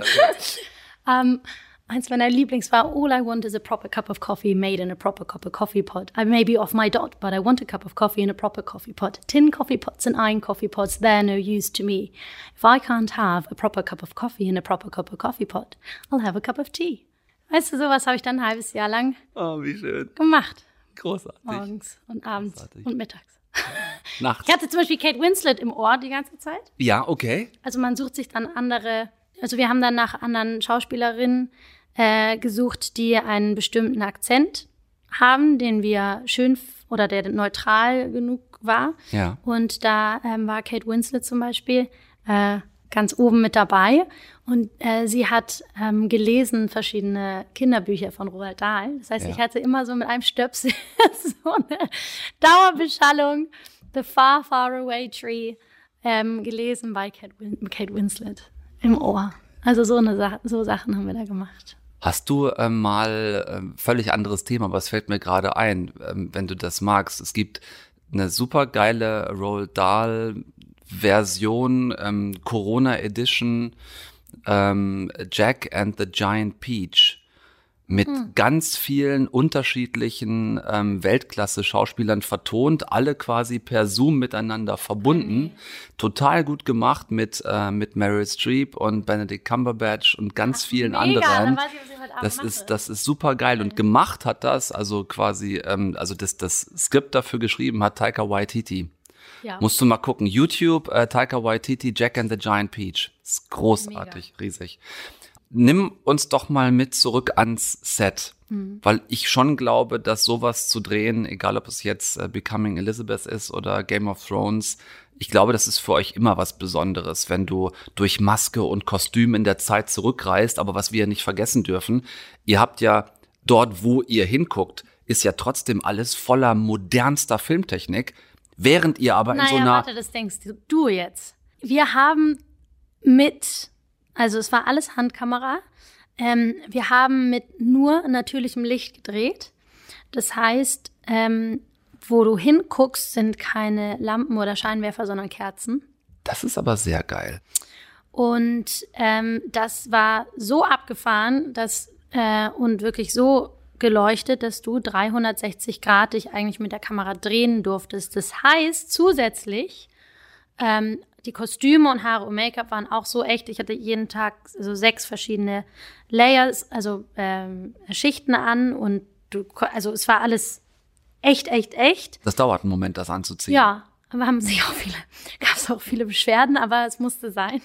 Ähm, eins meiner Lieblings war, all I want is a proper cup of coffee made in a proper cup of coffee pot. I may be off my dot, but I want a cup of coffee in a proper coffee pot. Tin coffee pots and iron coffee pots, they're no use to me. If I can't have a proper cup of coffee in a proper cup of coffee pot, I'll have a cup of tea. Weißt du, sowas habe ich dann ein halbes Jahr lang Oh, wie schön. gemacht. Großartig. Morgens und abends Großartig. und mittags. [LAUGHS] Nachts. Ich hatte zum Beispiel Kate Winslet im Ohr die ganze Zeit. Ja, okay. Also man sucht sich dann andere, also wir haben dann nach anderen Schauspielerinnen äh, gesucht, die einen bestimmten Akzent haben, den wir schön oder der neutral genug war. Ja. Und da ähm, war Kate Winslet zum Beispiel äh, ganz oben mit dabei. Und äh, sie hat ähm, gelesen verschiedene Kinderbücher von Roald Dahl. Das heißt, Ja. ich hatte immer so mit einem Stöpsel [LAUGHS] so eine Dauerbeschallung. The Far, Far Away Tree ähm, gelesen bei Kate, Win Kate Winslet im Ohr. Also so, eine Sa so Sachen haben wir da gemacht. Hast du ähm, mal ähm, völlig anderes Thema, aber es fällt mir gerade ein, ähm, wenn du das magst. Es gibt eine super geile Roald Dahl Version, ähm, Corona Edition, ähm, Jack and the Giant Peach mit Hm. ganz vielen unterschiedlichen ähm, Weltklasse-Schauspielern vertont, alle quasi per Zoom miteinander verbunden. Total gut gemacht mit, äh, mit Meryl Streep und Benedict Cumberbatch und ganz vielen mega, anderen. ich, Das mache. ist, das ist super geil und gemacht hat das, also quasi, ähm, also das, das Skript dafür geschrieben hat Taika Waititi. Ja. Musst du mal gucken. YouTube, äh, Taika Waititi, Jack and the Giant Peach. Ist großartig, riesig. Nimm uns doch mal mit zurück ans Set. Mhm. Weil ich schon glaube, dass sowas zu drehen, egal ob es jetzt äh, Becoming Elizabeth ist oder Game of Thrones, ich glaube, das ist für euch immer was Besonderes, wenn du durch Maske und Kostüm in der Zeit zurückreist. Aber was wir nicht vergessen dürfen, ihr habt ja dort, wo ihr hinguckt, ist ja trotzdem alles voller modernster Filmtechnik, während ihr aber in naja, so einer warte, das denkst du jetzt. Wir haben mit, also es war alles Handkamera. Ähm, wir haben mit nur natürlichem Licht gedreht. Das heißt, ähm, wo du hinguckst, sind keine Lampen oder Scheinwerfer, sondern Kerzen. Das ist aber sehr geil. Und ähm, das war so abgefahren, dass äh, und wirklich so geleuchtet, dass du 360 Grad dich eigentlich mit der Kamera drehen durftest. Das heißt zusätzlich ähm, die Kostüme und Haare und Make-up waren auch so echt. Ich hatte jeden Tag so sechs verschiedene Layers, also ähm, Schichten an und du, also es war alles echt, echt, echt. Das dauert einen Moment, das anzuziehen. Ja, aber haben sich auch viele, [LAUGHS] gab es auch viele Beschwerden, aber es musste sein.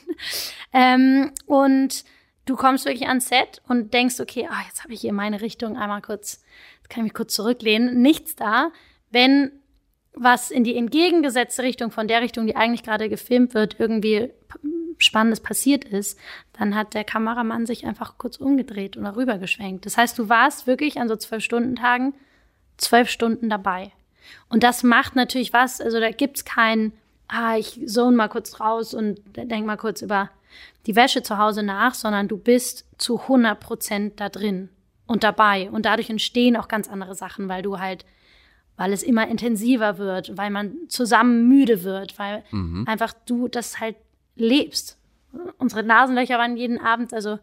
Ähm, und du kommst wirklich ans Set und denkst, okay, ah, jetzt habe ich hier meine Richtung einmal kurz, jetzt kann ich mich kurz zurücklehnen. Nichts da. Wenn was in die entgegengesetzte Richtung von der Richtung, die eigentlich gerade gefilmt wird, irgendwie Spannendes passiert ist, dann hat der Kameramann sich einfach kurz umgedreht oder rübergeschwenkt. Das heißt, du warst wirklich an so zwölf Stunden Tagen zwölf Stunden dabei. Und das macht natürlich was, also da gibt's kein, ah, ich zone mal kurz raus und denk mal kurz über die Wäsche zu Hause nach, sondern du bist zu 100 Prozent da drin und dabei. Und dadurch entstehen auch ganz andere Sachen, weil du halt, weil es immer intensiver wird, weil man zusammen müde wird, weil Mhm. einfach du das halt lebst. Unsere Nasenlöcher waren jeden Abend, also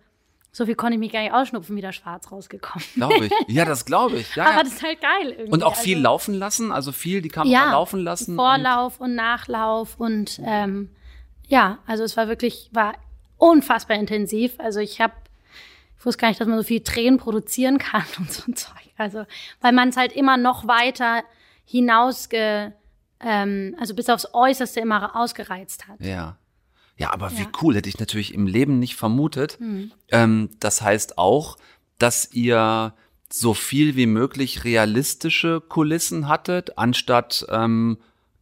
so viel konnte ich mich gar nicht ausschnupfen, wieder schwarz rausgekommen. Glaube ich. Ja, das glaube ich. Ja, [LAUGHS] Aber ja. das ist halt geil irgendwie. Und auch viel also, laufen lassen, also viel die Kamera ja, laufen lassen. Vorlauf und, Nachlauf und ähm, ja, also es war wirklich, war unfassbar intensiv. Also ich habe, ich wusste gar nicht, dass man so viel Tränen produzieren kann [LAUGHS] und so ein Zeug. Also, weil man es halt immer noch weiter hinausge, ähm, also bis aufs Äußerste immer ausgereizt hat. Ja. Ja, aber wie Ja. cool, hätte ich natürlich im Leben nicht vermutet. Hm. Ähm, das heißt auch, dass ihr so viel wie möglich realistische Kulissen hattet, anstatt ähm,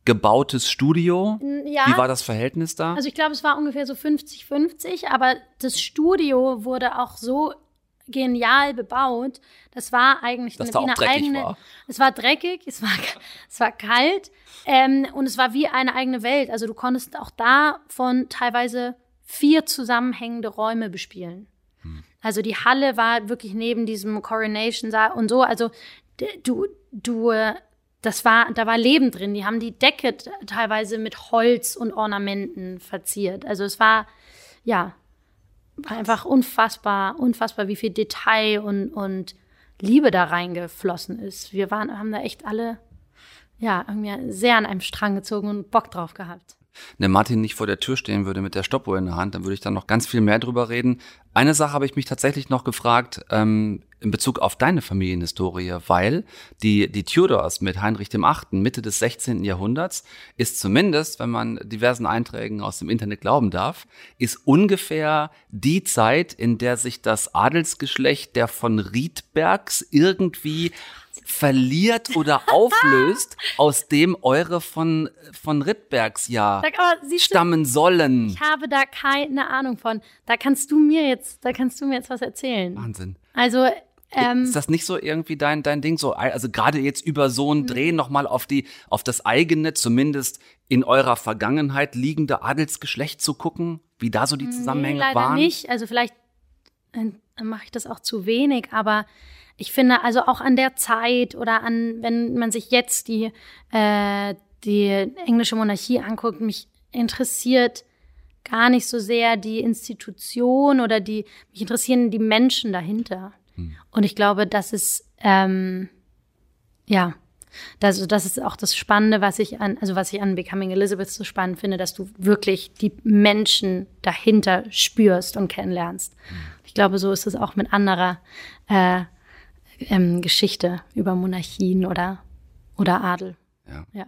gebautes Studio. Ja. Wie war das Verhältnis da? Also ich glaube, es war ungefähr so 50-50, aber das Studio wurde auch so genial bebaut. Das war eigentlich Dass eine, da wie eine eigene. war. Es war dreckig, es war, es war kalt ähm, und es war wie eine eigene Welt. Also du konntest auch davon teilweise vier zusammenhängende Räume bespielen. Hm. Also die Halle war wirklich neben diesem Coronation Saal und so. Also du, du, äh, das war, da war Leben drin. Die haben die Decke teilweise mit Holz und Ornamenten verziert. Also es war, ja, einfach unfassbar, unfassbar, wie viel Detail und, und Liebe da reingeflossen ist. Wir waren, haben da echt alle, ja, irgendwie sehr an einem Strang gezogen und Bock drauf gehabt. Ne Martin nicht vor der Tür stehen würde mit der Stoppuhr in der Hand, dann würde ich da noch ganz viel mehr drüber reden. Eine Sache habe ich mich tatsächlich noch gefragt, ähm, in Bezug auf deine Familienhistorie, weil die, die Tudors mit Heinrich dem Achten Mitte des 16. Jahrhunderts ist zumindest, wenn man diversen Einträgen aus dem Internet glauben darf, ist ungefähr die Zeit, in der sich das Adelsgeschlecht der von Riedbergs irgendwie verliert oder [LAUGHS] auflöst, aus dem eure von, von Rittbergs ja Sag, du, stammen sollen. ich habe da keine Ahnung von. Da kannst du mir jetzt, da kannst du mir jetzt was erzählen. Wahnsinn. Also, ähm, ist das nicht so irgendwie dein, dein Ding? So, also gerade jetzt über so ein Dreh nochmal auf die, auf das eigene, zumindest in eurer Vergangenheit liegende Adelsgeschlecht zu gucken, wie da so die nee, Zusammenhänge leider waren? nicht. Also vielleicht, äh, mache ich das auch zu wenig, aber ich finde also auch an der Zeit oder an, wenn man sich jetzt die, äh, die englische Monarchie anguckt, mich interessiert gar nicht so sehr die Institution oder die, mich interessieren die Menschen dahinter. Hm. Und ich glaube, das ist, ähm, ja, das, das ist auch das Spannende, was ich an, also was ich an Becoming Elizabeth so spannend finde, dass du wirklich die Menschen dahinter spürst und kennenlernst. Hm. Ich glaube, so ist es auch mit anderer äh, ähm, Geschichte über Monarchien oder, oder Adel. Ja. ja.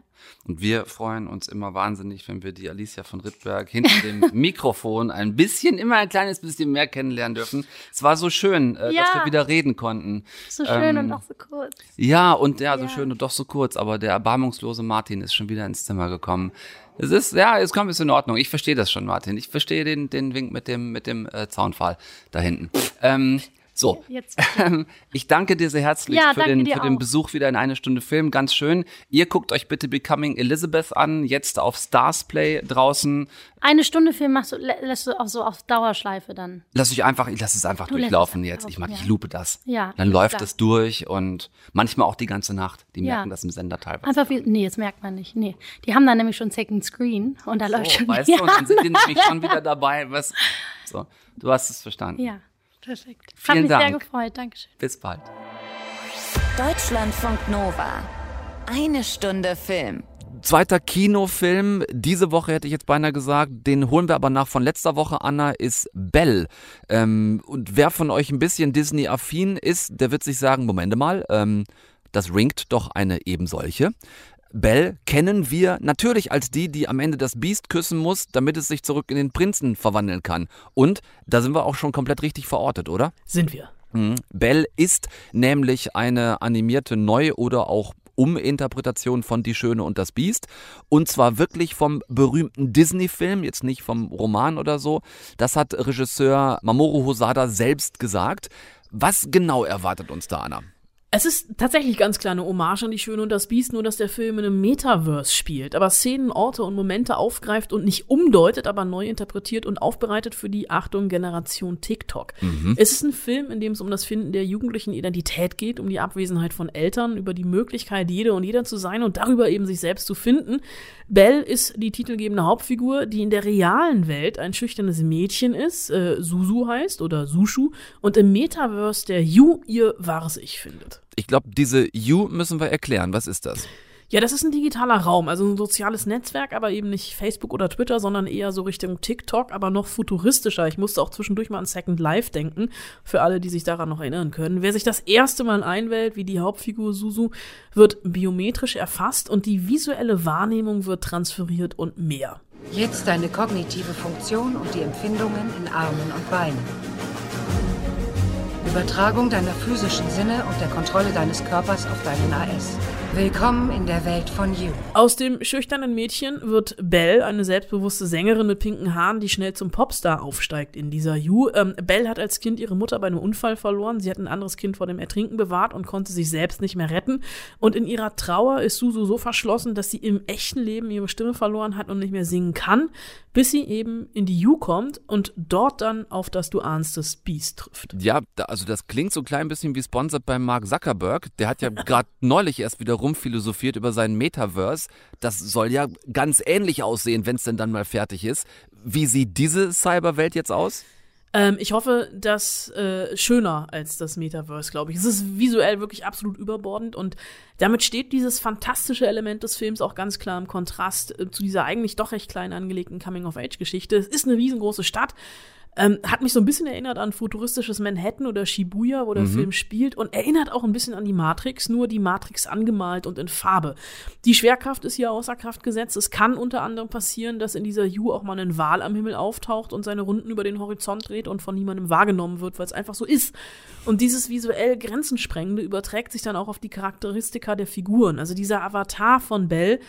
Und wir freuen uns immer wahnsinnig, wenn wir die Alicia von Rittberg hinter dem [LAUGHS] Mikrofon ein bisschen, immer ein kleines bisschen mehr kennenlernen dürfen. Es war so schön, äh, ja. dass wir wieder reden konnten. So schön ähm, und doch so kurz. Ja, und ja, so ja. schön und doch so kurz, aber der erbarmungslose Martin ist schon wieder ins Zimmer gekommen. Es ist, ja, es kommt, ist in Ordnung. Ich verstehe das schon, Martin. Ich verstehe den, den Wink mit dem, mit dem äh, Zaunpfahl da hinten. Ähm, so, [LAUGHS] ähm, ich danke dir sehr herzlich ja, für, den, für den Besuch wieder in eine Stunde Film. Ganz schön. Ihr guckt euch bitte Becoming Elizabeth an, jetzt auf Stars Play draußen. Eine Stunde Film machst du, lässt du auch so auf Dauerschleife dann. Lass ich einfach, ich lass es einfach du durchlaufen jetzt. Ich mag, ja. ich lupe das. Ja. Dann läuft es durch und manchmal auch die ganze Nacht. Die ja. merken das im Sender teilweise. Einfach wie, nee, das merkt man nicht. Nee. Die haben dann nämlich schon Second Screen und da so, läuft schon weißt du, und dann sind die nämlich schon wieder dabei. Was, so, du hast es verstanden. Ja. Perfekt. Vielen Hat mich Dank. sehr gefreut. Dankeschön. Bis bald. Deutschlandfunk Nova. Eine Stunde Film. Zweiter Kinofilm, diese Woche hätte ich jetzt beinahe gesagt, den holen wir aber nach von letzter Woche, Anna, ist Bell. Ähm, und wer von euch ein bisschen Disney-affin ist, der wird sich sagen, Momente mal, ähm, das ringt doch eine eben solche. Belle kennen wir natürlich als die, die am Ende das Biest küssen muss, damit es sich zurück in den Prinzen verwandeln kann. Und da sind wir auch schon komplett richtig verortet, oder? Sind wir. Mhm. Belle ist nämlich eine animierte Neu- oder auch Uminterpretation von Die Schöne und das Biest. Und zwar wirklich vom berühmten Disney-Film, jetzt nicht vom Roman oder so. Das hat Regisseur Mamoru Hosada selbst gesagt. Was genau erwartet uns da, Anna? Es ist tatsächlich ganz klar eine Hommage an die Schöne und das Biest, nur dass der Film in einem Metaverse spielt, aber Szenen, Orte und Momente aufgreift und nicht umdeutet, aber neu interpretiert und aufbereitet für die Achtung Generation TikTok. Mhm. Es ist ein Film, in dem es um das Finden der jugendlichen Identität geht, um die Abwesenheit von Eltern, über die Möglichkeit, jede und jeder zu sein und darüber eben sich selbst zu finden. Belle ist die titelgebende Hauptfigur, die in der realen Welt ein schüchternes Mädchen ist, äh, Susu heißt oder Sushu, und im Metaverse der Yu ihr wahres Ich findet. Ich glaube, diese Yu müssen wir erklären. Was ist das? Ja, das ist ein digitaler Raum, also ein soziales Netzwerk, aber eben nicht Facebook oder Twitter, sondern eher so Richtung TikTok, aber noch futuristischer. Ich musste auch zwischendurch mal an Second Life denken, für alle, die sich daran noch erinnern können. Wer sich das erste Mal einwählt, wie die Hauptfigur Susu, wird biometrisch erfasst und die visuelle Wahrnehmung wird transferiert und mehr. Jetzt deine kognitive Funktion und die Empfindungen in Armen und Beinen. Übertragung deiner physischen Sinne und der Kontrolle deines Körpers auf deinen AS. Willkommen in der Welt von You. Aus dem schüchternen Mädchen wird Belle eine selbstbewusste Sängerin mit pinken Haaren, die schnell zum Popstar aufsteigt in dieser You. Ähm, Belle hat als Kind ihre Mutter bei einem Unfall verloren. Sie hat ein anderes Kind vor dem Ertrinken bewahrt und konnte sich selbst nicht mehr retten. Und in ihrer Trauer ist Susu so verschlossen, dass sie im echten Leben ihre Stimme verloren hat und nicht mehr singen kann, bis sie eben in die You kommt und dort dann auf das Du ahnstes Beast trifft. Ja, also das klingt so ein klein bisschen wie sponsored bei Mark Zuckerberg. Der hat ja [LAUGHS] gerade neulich erst wieder rumphilosophiert über seinen Metaverse. Das soll ja ganz ähnlich aussehen, wenn es denn dann mal fertig ist. Wie sieht diese Cyberwelt jetzt aus? Ähm, ich hoffe, dass äh, schöner als das Metaverse, glaube ich. Es ist visuell wirklich absolut überbordend und damit steht dieses fantastische Element des Films auch ganz klar im Kontrast äh, zu dieser eigentlich doch recht klein angelegten Coming-of-Age-Geschichte. Es ist eine riesengroße Stadt ähm, hat mich so ein bisschen erinnert an futuristisches Manhattan oder Shibuya, wo der mhm. Film spielt und erinnert auch ein bisschen an die Matrix, nur die Matrix angemalt und in Farbe. Die Schwerkraft ist hier außer Kraft gesetzt. Es kann unter anderem passieren, dass in dieser U auch mal ein Wal am Himmel auftaucht und seine Runden über den Horizont dreht und von niemandem wahrgenommen wird, weil es einfach so ist. Und dieses visuell Grenzensprengende überträgt sich dann auch auf die Charakteristika der Figuren. Also dieser Avatar von Bell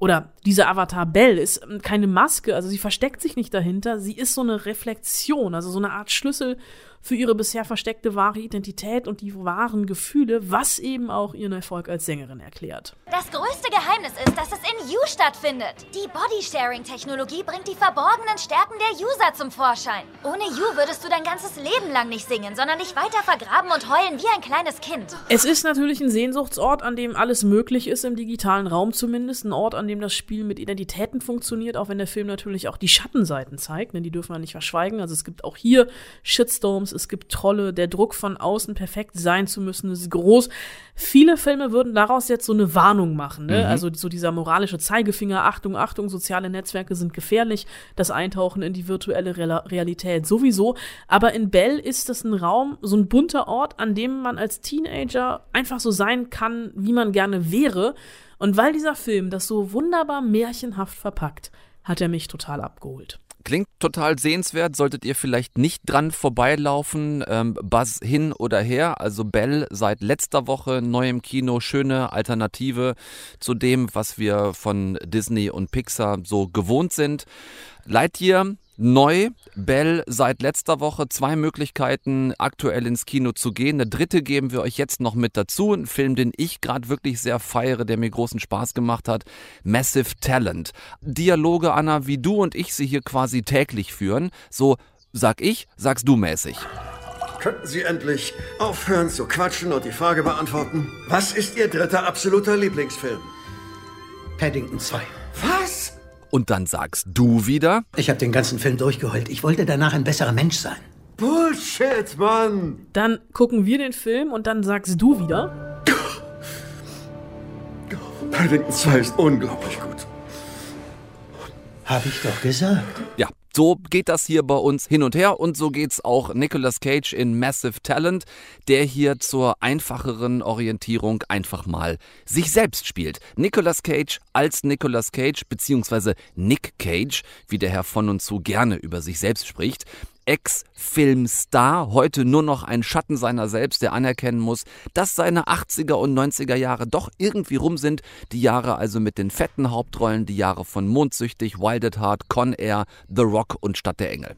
oder dieser Avatar Bell ist keine Maske, also sie versteckt sich nicht dahinter, sie ist so eine Reflexion, also so eine Art Schlüssel für ihre bisher versteckte wahre Identität und die wahren Gefühle, was eben auch ihren Erfolg als Sängerin erklärt. Das größte Geheimnis ist, dass es in You stattfindet. Die Body-Sharing-Technologie bringt die verborgenen Stärken der User zum Vorschein. Ohne You würdest du dein ganzes Leben lang nicht singen, sondern dich weiter vergraben und heulen wie ein kleines Kind. Es ist natürlich ein Sehnsuchtsort, an dem alles möglich ist, im digitalen Raum zumindest. Ein Ort, an dem das Spiel mit Identitäten funktioniert, auch wenn der Film natürlich auch die Schattenseiten zeigt, denn die dürfen wir nicht verschweigen. Also es gibt auch hier Shitstorms, es gibt Trolle, der Druck von außen perfekt sein zu müssen ist groß. Viele Filme würden daraus jetzt so eine Warnung machen, ne? Mhm. Also so dieser moralische Zeigefinger, Achtung, Achtung, soziale Netzwerke sind gefährlich, das Eintauchen in die virtuelle Rela- Realität sowieso. Aber in Bell ist das ein Raum, so ein bunter Ort, an dem man als Teenager einfach so sein kann, wie man gerne wäre. Und weil dieser Film das so wunderbar märchenhaft verpackt, hat er mich total abgeholt. Klingt total sehenswert, solltet ihr vielleicht nicht dran vorbeilaufen. Ähm, Buzz hin oder her. Also Bell seit letzter Woche neu im Kino. Schöne Alternative zu dem, was wir von Disney und Pixar so gewohnt sind. Lightyear neu. Bell seit letzter Woche zwei Möglichkeiten, aktuell ins Kino zu gehen. Eine dritte geben wir euch jetzt noch mit dazu. Ein Film, den ich gerade wirklich sehr feiere, der mir großen Spaß gemacht hat. Massive Talent. Dialoge, Anna, wie du und ich sie hier quasi täglich führen. So sag ich, sagst du mäßig. Könnten Sie endlich aufhören zu quatschen und die Frage beantworten? Was ist Ihr dritter absoluter Lieblingsfilm? Paddington 2. Was? Und dann sagst du wieder. Ich habe den ganzen Film durchgeheult. Ich wollte danach ein besserer Mensch sein. Bullshit, Mann! Dann gucken wir den Film und dann sagst du wieder. Paddington 2 ist unglaublich gut. Hab ich doch gesagt. Ja, so geht das hier bei uns hin und her und so geht's auch Nicolas Cage in Massive Talent, der hier zur einfacheren Orientierung einfach mal sich selbst spielt. Nicolas Cage als Nicolas Cage beziehungsweise Nick Cage, wie der Herr von und zu gerne über sich selbst spricht. Ex-Filmstar, heute nur noch ein Schatten seiner selbst, der anerkennen muss, dass seine 80er und 90er Jahre doch irgendwie rum sind. Die Jahre also mit den fetten Hauptrollen, die Jahre von Mondsüchtig, Wild at Heart, Con Air, The Rock und Stadt der Engel.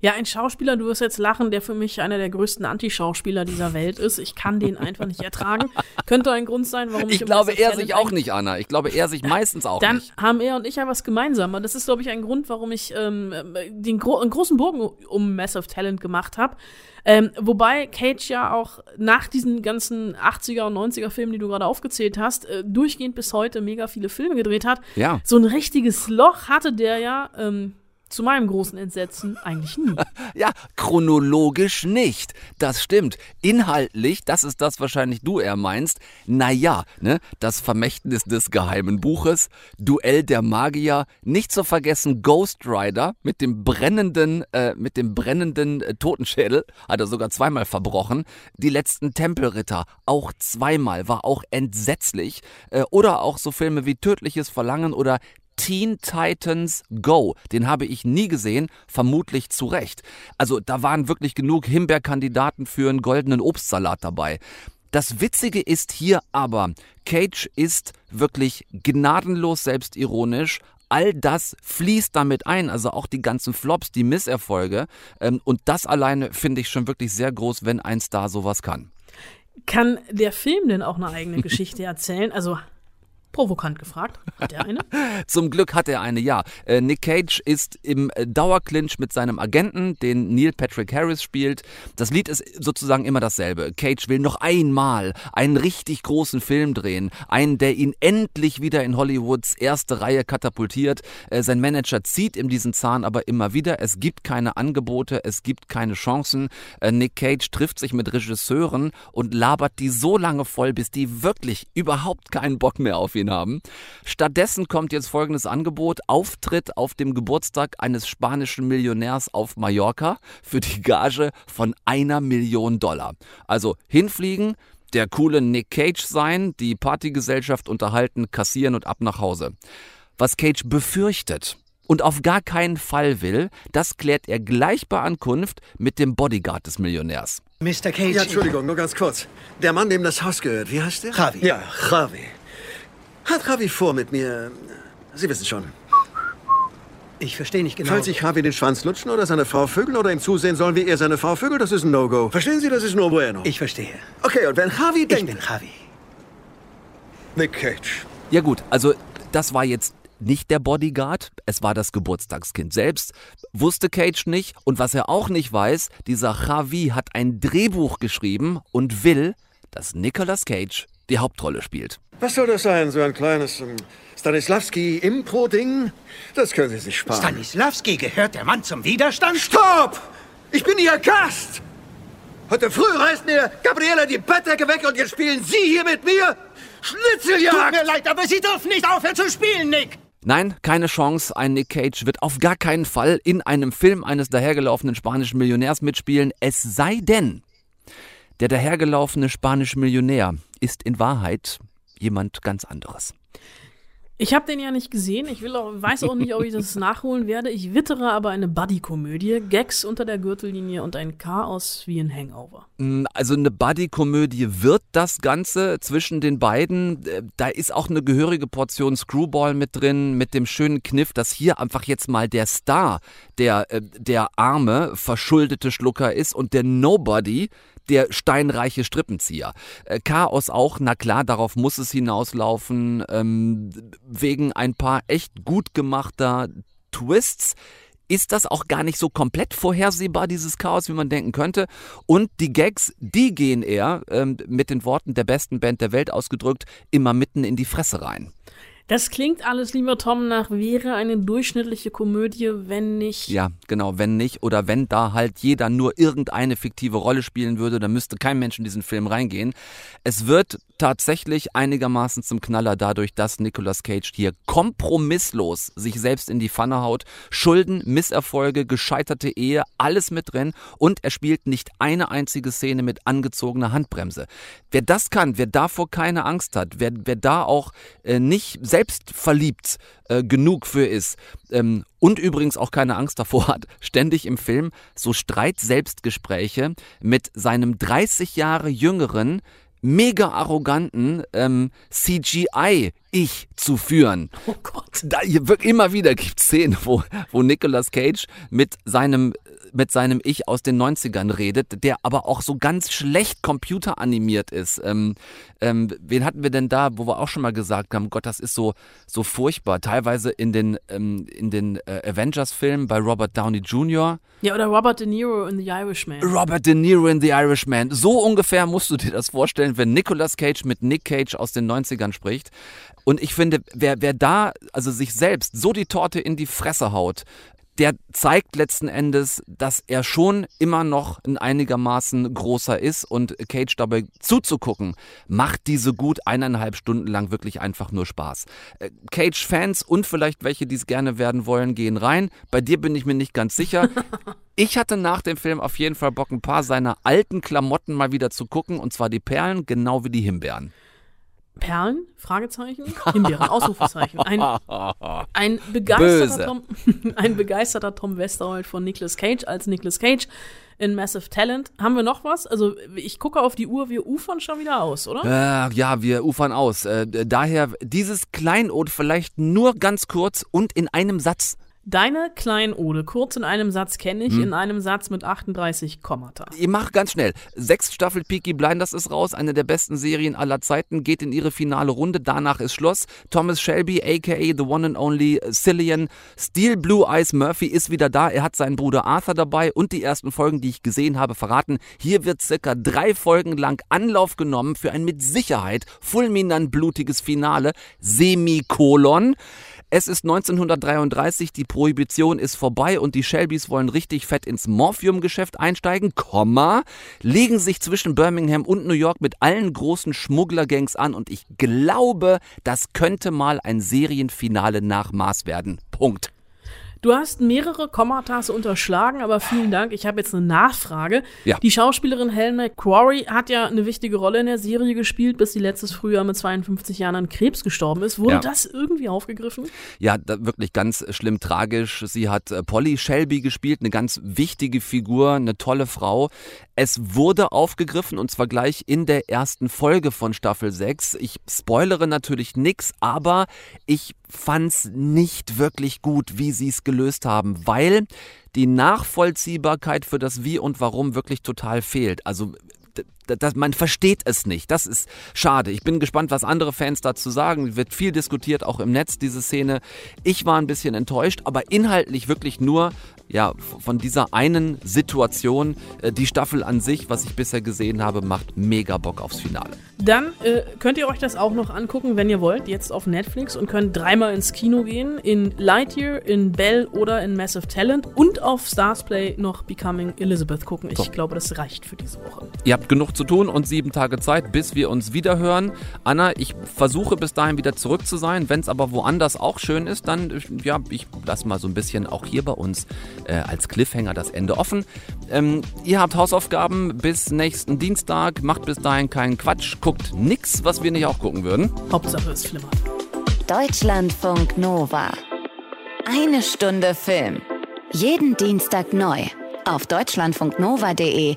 Ja, ein Schauspieler, du wirst jetzt lachen, der für mich einer der größten Antischauspieler dieser Welt ist. Ich kann den einfach nicht ertragen. Könnte ein Grund sein, warum ich. Ich glaube, er sich auch nicht, Anna. Ich glaube, er sich meistens auch Dann nicht. haben er und ich ja was gemeinsam. Und das ist, glaube ich, ein Grund, warum ich ähm, den gro einen großen Bogen um Massive Talent gemacht habe. Ähm, wobei Cage ja auch nach diesen ganzen 80er und 90er Filmen, die du gerade aufgezählt hast, äh, durchgehend bis heute mega viele Filme gedreht hat. Ja. So ein richtiges Loch hatte der ja ähm, zu meinem großen Entsetzen eigentlich nie. [LAUGHS] Ja, chronologisch nicht. Das stimmt. Inhaltlich, das ist das wahrscheinlich du eher meinst. Naja, ne, das Vermächtnis des geheimen Buches, Duell der Magier, nicht zu vergessen Ghost Rider mit dem brennenden, äh, mit dem brennenden äh, Totenschädel, hat er sogar zweimal verbrochen. Die letzten Tempelritter, auch zweimal, war auch entsetzlich. Äh, oder auch so Filme wie Tödliches Verlangen oder Teen Titans Go. Den habe ich nie gesehen, vermutlich zu Recht. Also da waren wirklich genug Himbeerkandidaten für einen goldenen Obstsalat dabei. Das Witzige ist hier aber, Cage ist wirklich gnadenlos selbstironisch. All das fließt damit ein, also auch die ganzen Flops, die Misserfolge. Ähm, und das alleine finde ich schon wirklich sehr groß, wenn ein Star sowas kann. Kann der Film denn auch eine eigene [LAUGHS] Geschichte erzählen? Also provokant gefragt. Hat er eine? [LAUGHS] Zum Glück hat er eine, ja. Äh, Nick Cage ist im äh, Dauerclinch mit seinem Agenten, den Neil Patrick Harris spielt. Das Lied ist sozusagen immer dasselbe. Cage will noch einmal einen richtig großen Film drehen. Einen, der ihn endlich wieder in Hollywoods erste Reihe katapultiert. Äh, sein Manager zieht ihm diesen Zahn aber immer wieder. Es gibt keine Angebote, es gibt keine Chancen. Nick Cage trifft sich mit Regisseuren und labert die so lange voll, bis die wirklich überhaupt keinen Bock mehr auf ihn haben. Stattdessen kommt jetzt folgendes Angebot. Auftritt auf dem Geburtstag eines spanischen Millionärs auf Mallorca für die Gage von einer Million Dollar. Also hinfliegen, der coole Nick Cage sein, die Partygesellschaft unterhalten, kassieren und ab nach Hause. Was Cage befürchtet und auf gar keinen Fall will, das klärt er gleich bei Ankunft mit dem Bodyguard des Millionärs. Mr. Cage. Ja, Entschuldigung, nur ganz kurz. Der Mann, dem das Haus gehört, wie heißt der? Javi. Ja, Javi. Hat Javi vor mit mir... Sie wissen schon. Ich verstehe nicht genau. Falls ich Harvey den Schwanz lutschen oder seine Frau vögeln oder ihm zusehen sollen, wie er seine Frau vögelt, das ist ein No-Go. Verstehen Sie, das ist no bueno. Ich verstehe. Okay, und wenn Harvey denkt... Ich bin Harvey. Nick Cage. Ja gut, also das war jetzt nicht der Bodyguard, es war das Geburtstagskind selbst, wusste Cage nicht und was er auch nicht weiß, dieser Javi hat ein Drehbuch geschrieben und will, dass Nicolas Cage die Hauptrolle spielt. Was soll das sein, so ein kleines ähm, Stanislavski-Impro-Ding? Das können Sie sich sparen. Stanislavski gehört der Mann zum Widerstand? Stopp! Ich bin Ihr Gast! Heute früh reißt mir Gabriela die Bettdecke weg und jetzt spielen Sie hier mit mir Schnitzeljagd! Tut mir leid, aber Sie dürfen nicht aufhören zu spielen, Nick! Nein, keine Chance. Ein Nick Cage wird auf gar keinen Fall in einem Film eines dahergelaufenen spanischen Millionärs mitspielen, es sei denn, der dahergelaufene spanische Millionär ist in Wahrheit jemand ganz anderes. Ich habe den ja nicht gesehen. Ich will auch, weiß auch nicht, ob ich das [LAUGHS] nachholen werde. Ich wittere aber eine Buddy-Komödie, Gags unter der Gürtellinie und ein Chaos wie ein Hangover. Mm, also eine Buddy-Komödie wird das Ganze zwischen den beiden. Äh, da ist auch eine gehörige Portion Screwball mit drin, mit dem schönen Kniff, dass hier einfach jetzt mal der Star, der, äh, der arme, verschuldete Schlucker ist und der Nobody, der steinreiche Strippenzieher. Äh, Chaos auch, na klar, darauf muss es hinauslaufen, ähm, wegen ein paar echt gut gemachter Twists ist das auch gar nicht so komplett vorhersehbar, dieses Chaos, wie man denken könnte. Und die Gags, die gehen eher, ähm, mit den Worten der besten Band der Welt ausgedrückt, immer mitten in die Fresse rein. Das klingt alles, lieber Tom, nach wäre eine durchschnittliche Komödie, wenn nicht. Ja, genau, wenn nicht. Oder wenn da halt jeder nur irgendeine fiktive Rolle spielen würde, dann müsste kein Mensch in diesen Film reingehen. Es wird tatsächlich einigermaßen zum Knaller dadurch, dass Nicolas Cage hier kompromisslos sich selbst in die Pfanne haut. Schulden, Misserfolge, gescheiterte Ehe, alles mit drin. Und er spielt nicht eine einzige Szene mit angezogener Handbremse. Wer das kann, wer davor keine Angst hat, wer, wer da auch äh, nicht selbst selbstverliebt äh, genug für ist ähm, und übrigens auch keine Angst davor hat, [LAUGHS] ständig im Film so Streit-Selbstgespräche mit seinem 30 Jahre jüngeren, mega arroganten ähm, CGI-Ich zu führen. Oh Gott. Da, immer wieder gibt es Szenen, wo, wo Nicolas Cage mit seinem mit seinem Ich aus den 90ern redet, der aber auch so ganz schlecht computeranimiert ist. Ähm, ähm, wen hatten wir denn da, wo wir auch schon mal gesagt haben, Gott, das ist so, so furchtbar. Teilweise in den, ähm, in den äh, Avengers-Filmen bei Robert Downey Jr. Ja, oder Robert De Niro in The Irishman. Robert De Niro in The Irishman. So ungefähr musst du dir das vorstellen, wenn Nicolas Cage mit Nick Cage aus den 90ern spricht. Und ich finde, wer, wer da also sich selbst so die Torte in die Fresse haut, der zeigt letzten Endes, dass er schon immer noch ein einigermaßen großer ist und Cage dabei zuzugucken, macht diese gut eineinhalb Stunden lang wirklich einfach nur Spaß. Äh, Cage-Fans und vielleicht welche, die es gerne werden wollen, gehen rein. Bei dir bin ich mir nicht ganz sicher. [LAUGHS] Ich hatte nach dem Film auf jeden Fall Bock, ein paar seiner alten Klamotten mal wieder zu gucken, und zwar die Perlen, genau wie die Himbeeren. Perlen? Fragezeichen? Himbeeren, Ausrufezeichen. Ein, [LAUGHS] ein, begeisterter Tom, [LAUGHS] ein begeisterter Tom Westerholt von Nicolas Cage als Nicolas Cage in Massive Talent. Haben wir noch was? Also ich gucke auf die Uhr, wir ufern schon wieder aus, oder? Äh, ja, wir ufern aus. Äh, daher dieses Kleinod vielleicht nur ganz kurz und in einem Satz. Deine Kleinode, kurz in einem Satz kenne ich, hm. in einem Satz mit 38 Kommata. Ihr macht ganz schnell. Sechs Staffel Peaky Blinders ist raus, eine der besten Serien aller Zeiten, geht in ihre finale Runde, danach ist Schluss. Thomas Shelby, aka The One and Only Cillian, Steel Blue Eyes Murphy ist wieder da, er hat seinen Bruder Arthur dabei und die ersten Folgen, die ich gesehen habe, verraten. Hier wird circa drei Folgen lang Anlauf genommen für ein mit Sicherheit fulminant blutiges Finale, Semikolon. Es ist 1933, die Prohibition ist vorbei und die Shelbys wollen richtig fett ins Morphium-Geschäft einsteigen, Komma, legen sich zwischen Birmingham und New York mit allen großen Schmugglergangs an und ich glaube, das könnte mal ein Serienfinale nach Maß werden. Punkt. Du hast mehrere Kommatas unterschlagen, aber vielen Dank. Ich habe jetzt eine Nachfrage. Ja. Die Schauspielerin Helen McQuarrie hat ja eine wichtige Rolle in der Serie gespielt, bis sie letztes Frühjahr mit 52 Jahren an Krebs gestorben ist. Wurde Ja. das irgendwie aufgegriffen? Ja, wirklich ganz schlimm tragisch. Sie hat äh, Polly Shelby gespielt, eine ganz wichtige Figur, eine tolle Frau. Es wurde aufgegriffen und zwar gleich in der ersten Folge von Staffel 6. Ich spoilere natürlich nix, aber ich fand's nicht wirklich gut, wie sie es gelöst haben, weil die Nachvollziehbarkeit für das Wie und Warum wirklich total fehlt. Also das, man versteht es nicht. Das ist schade. Ich bin gespannt, was andere Fans dazu sagen. Wird viel diskutiert, auch im Netz, diese Szene. Ich war ein bisschen enttäuscht, aber inhaltlich wirklich nur ja, von dieser einen Situation. Äh, die Staffel an sich, was ich bisher gesehen habe, macht mega Bock aufs Finale. Dann äh, könnt ihr euch das auch noch angucken, wenn ihr wollt, jetzt auf Netflix und könnt dreimal ins Kino gehen. In Lightyear, in Bell oder in Massive Talent und auf Starsplay noch Becoming Elizabeth gucken. Ich so. glaube, das reicht für diese Woche. Ihr habt genug zu tun und sieben Tage Zeit, bis wir uns wieder hören. Anna, ich versuche bis dahin wieder zurück zu sein. Wenn es aber woanders auch schön ist, dann, ja, ich lasse mal so ein bisschen auch hier bei uns äh, als Cliffhanger das Ende offen. Ähm, ihr habt Hausaufgaben bis nächsten Dienstag. Macht bis dahin keinen Quatsch. Guckt nix, was wir nicht auch gucken würden. Hauptsache es flimmert. Deutschlandfunk Nova. Eine Stunde Film. Jeden Dienstag neu. Auf deutschlandfunknova.de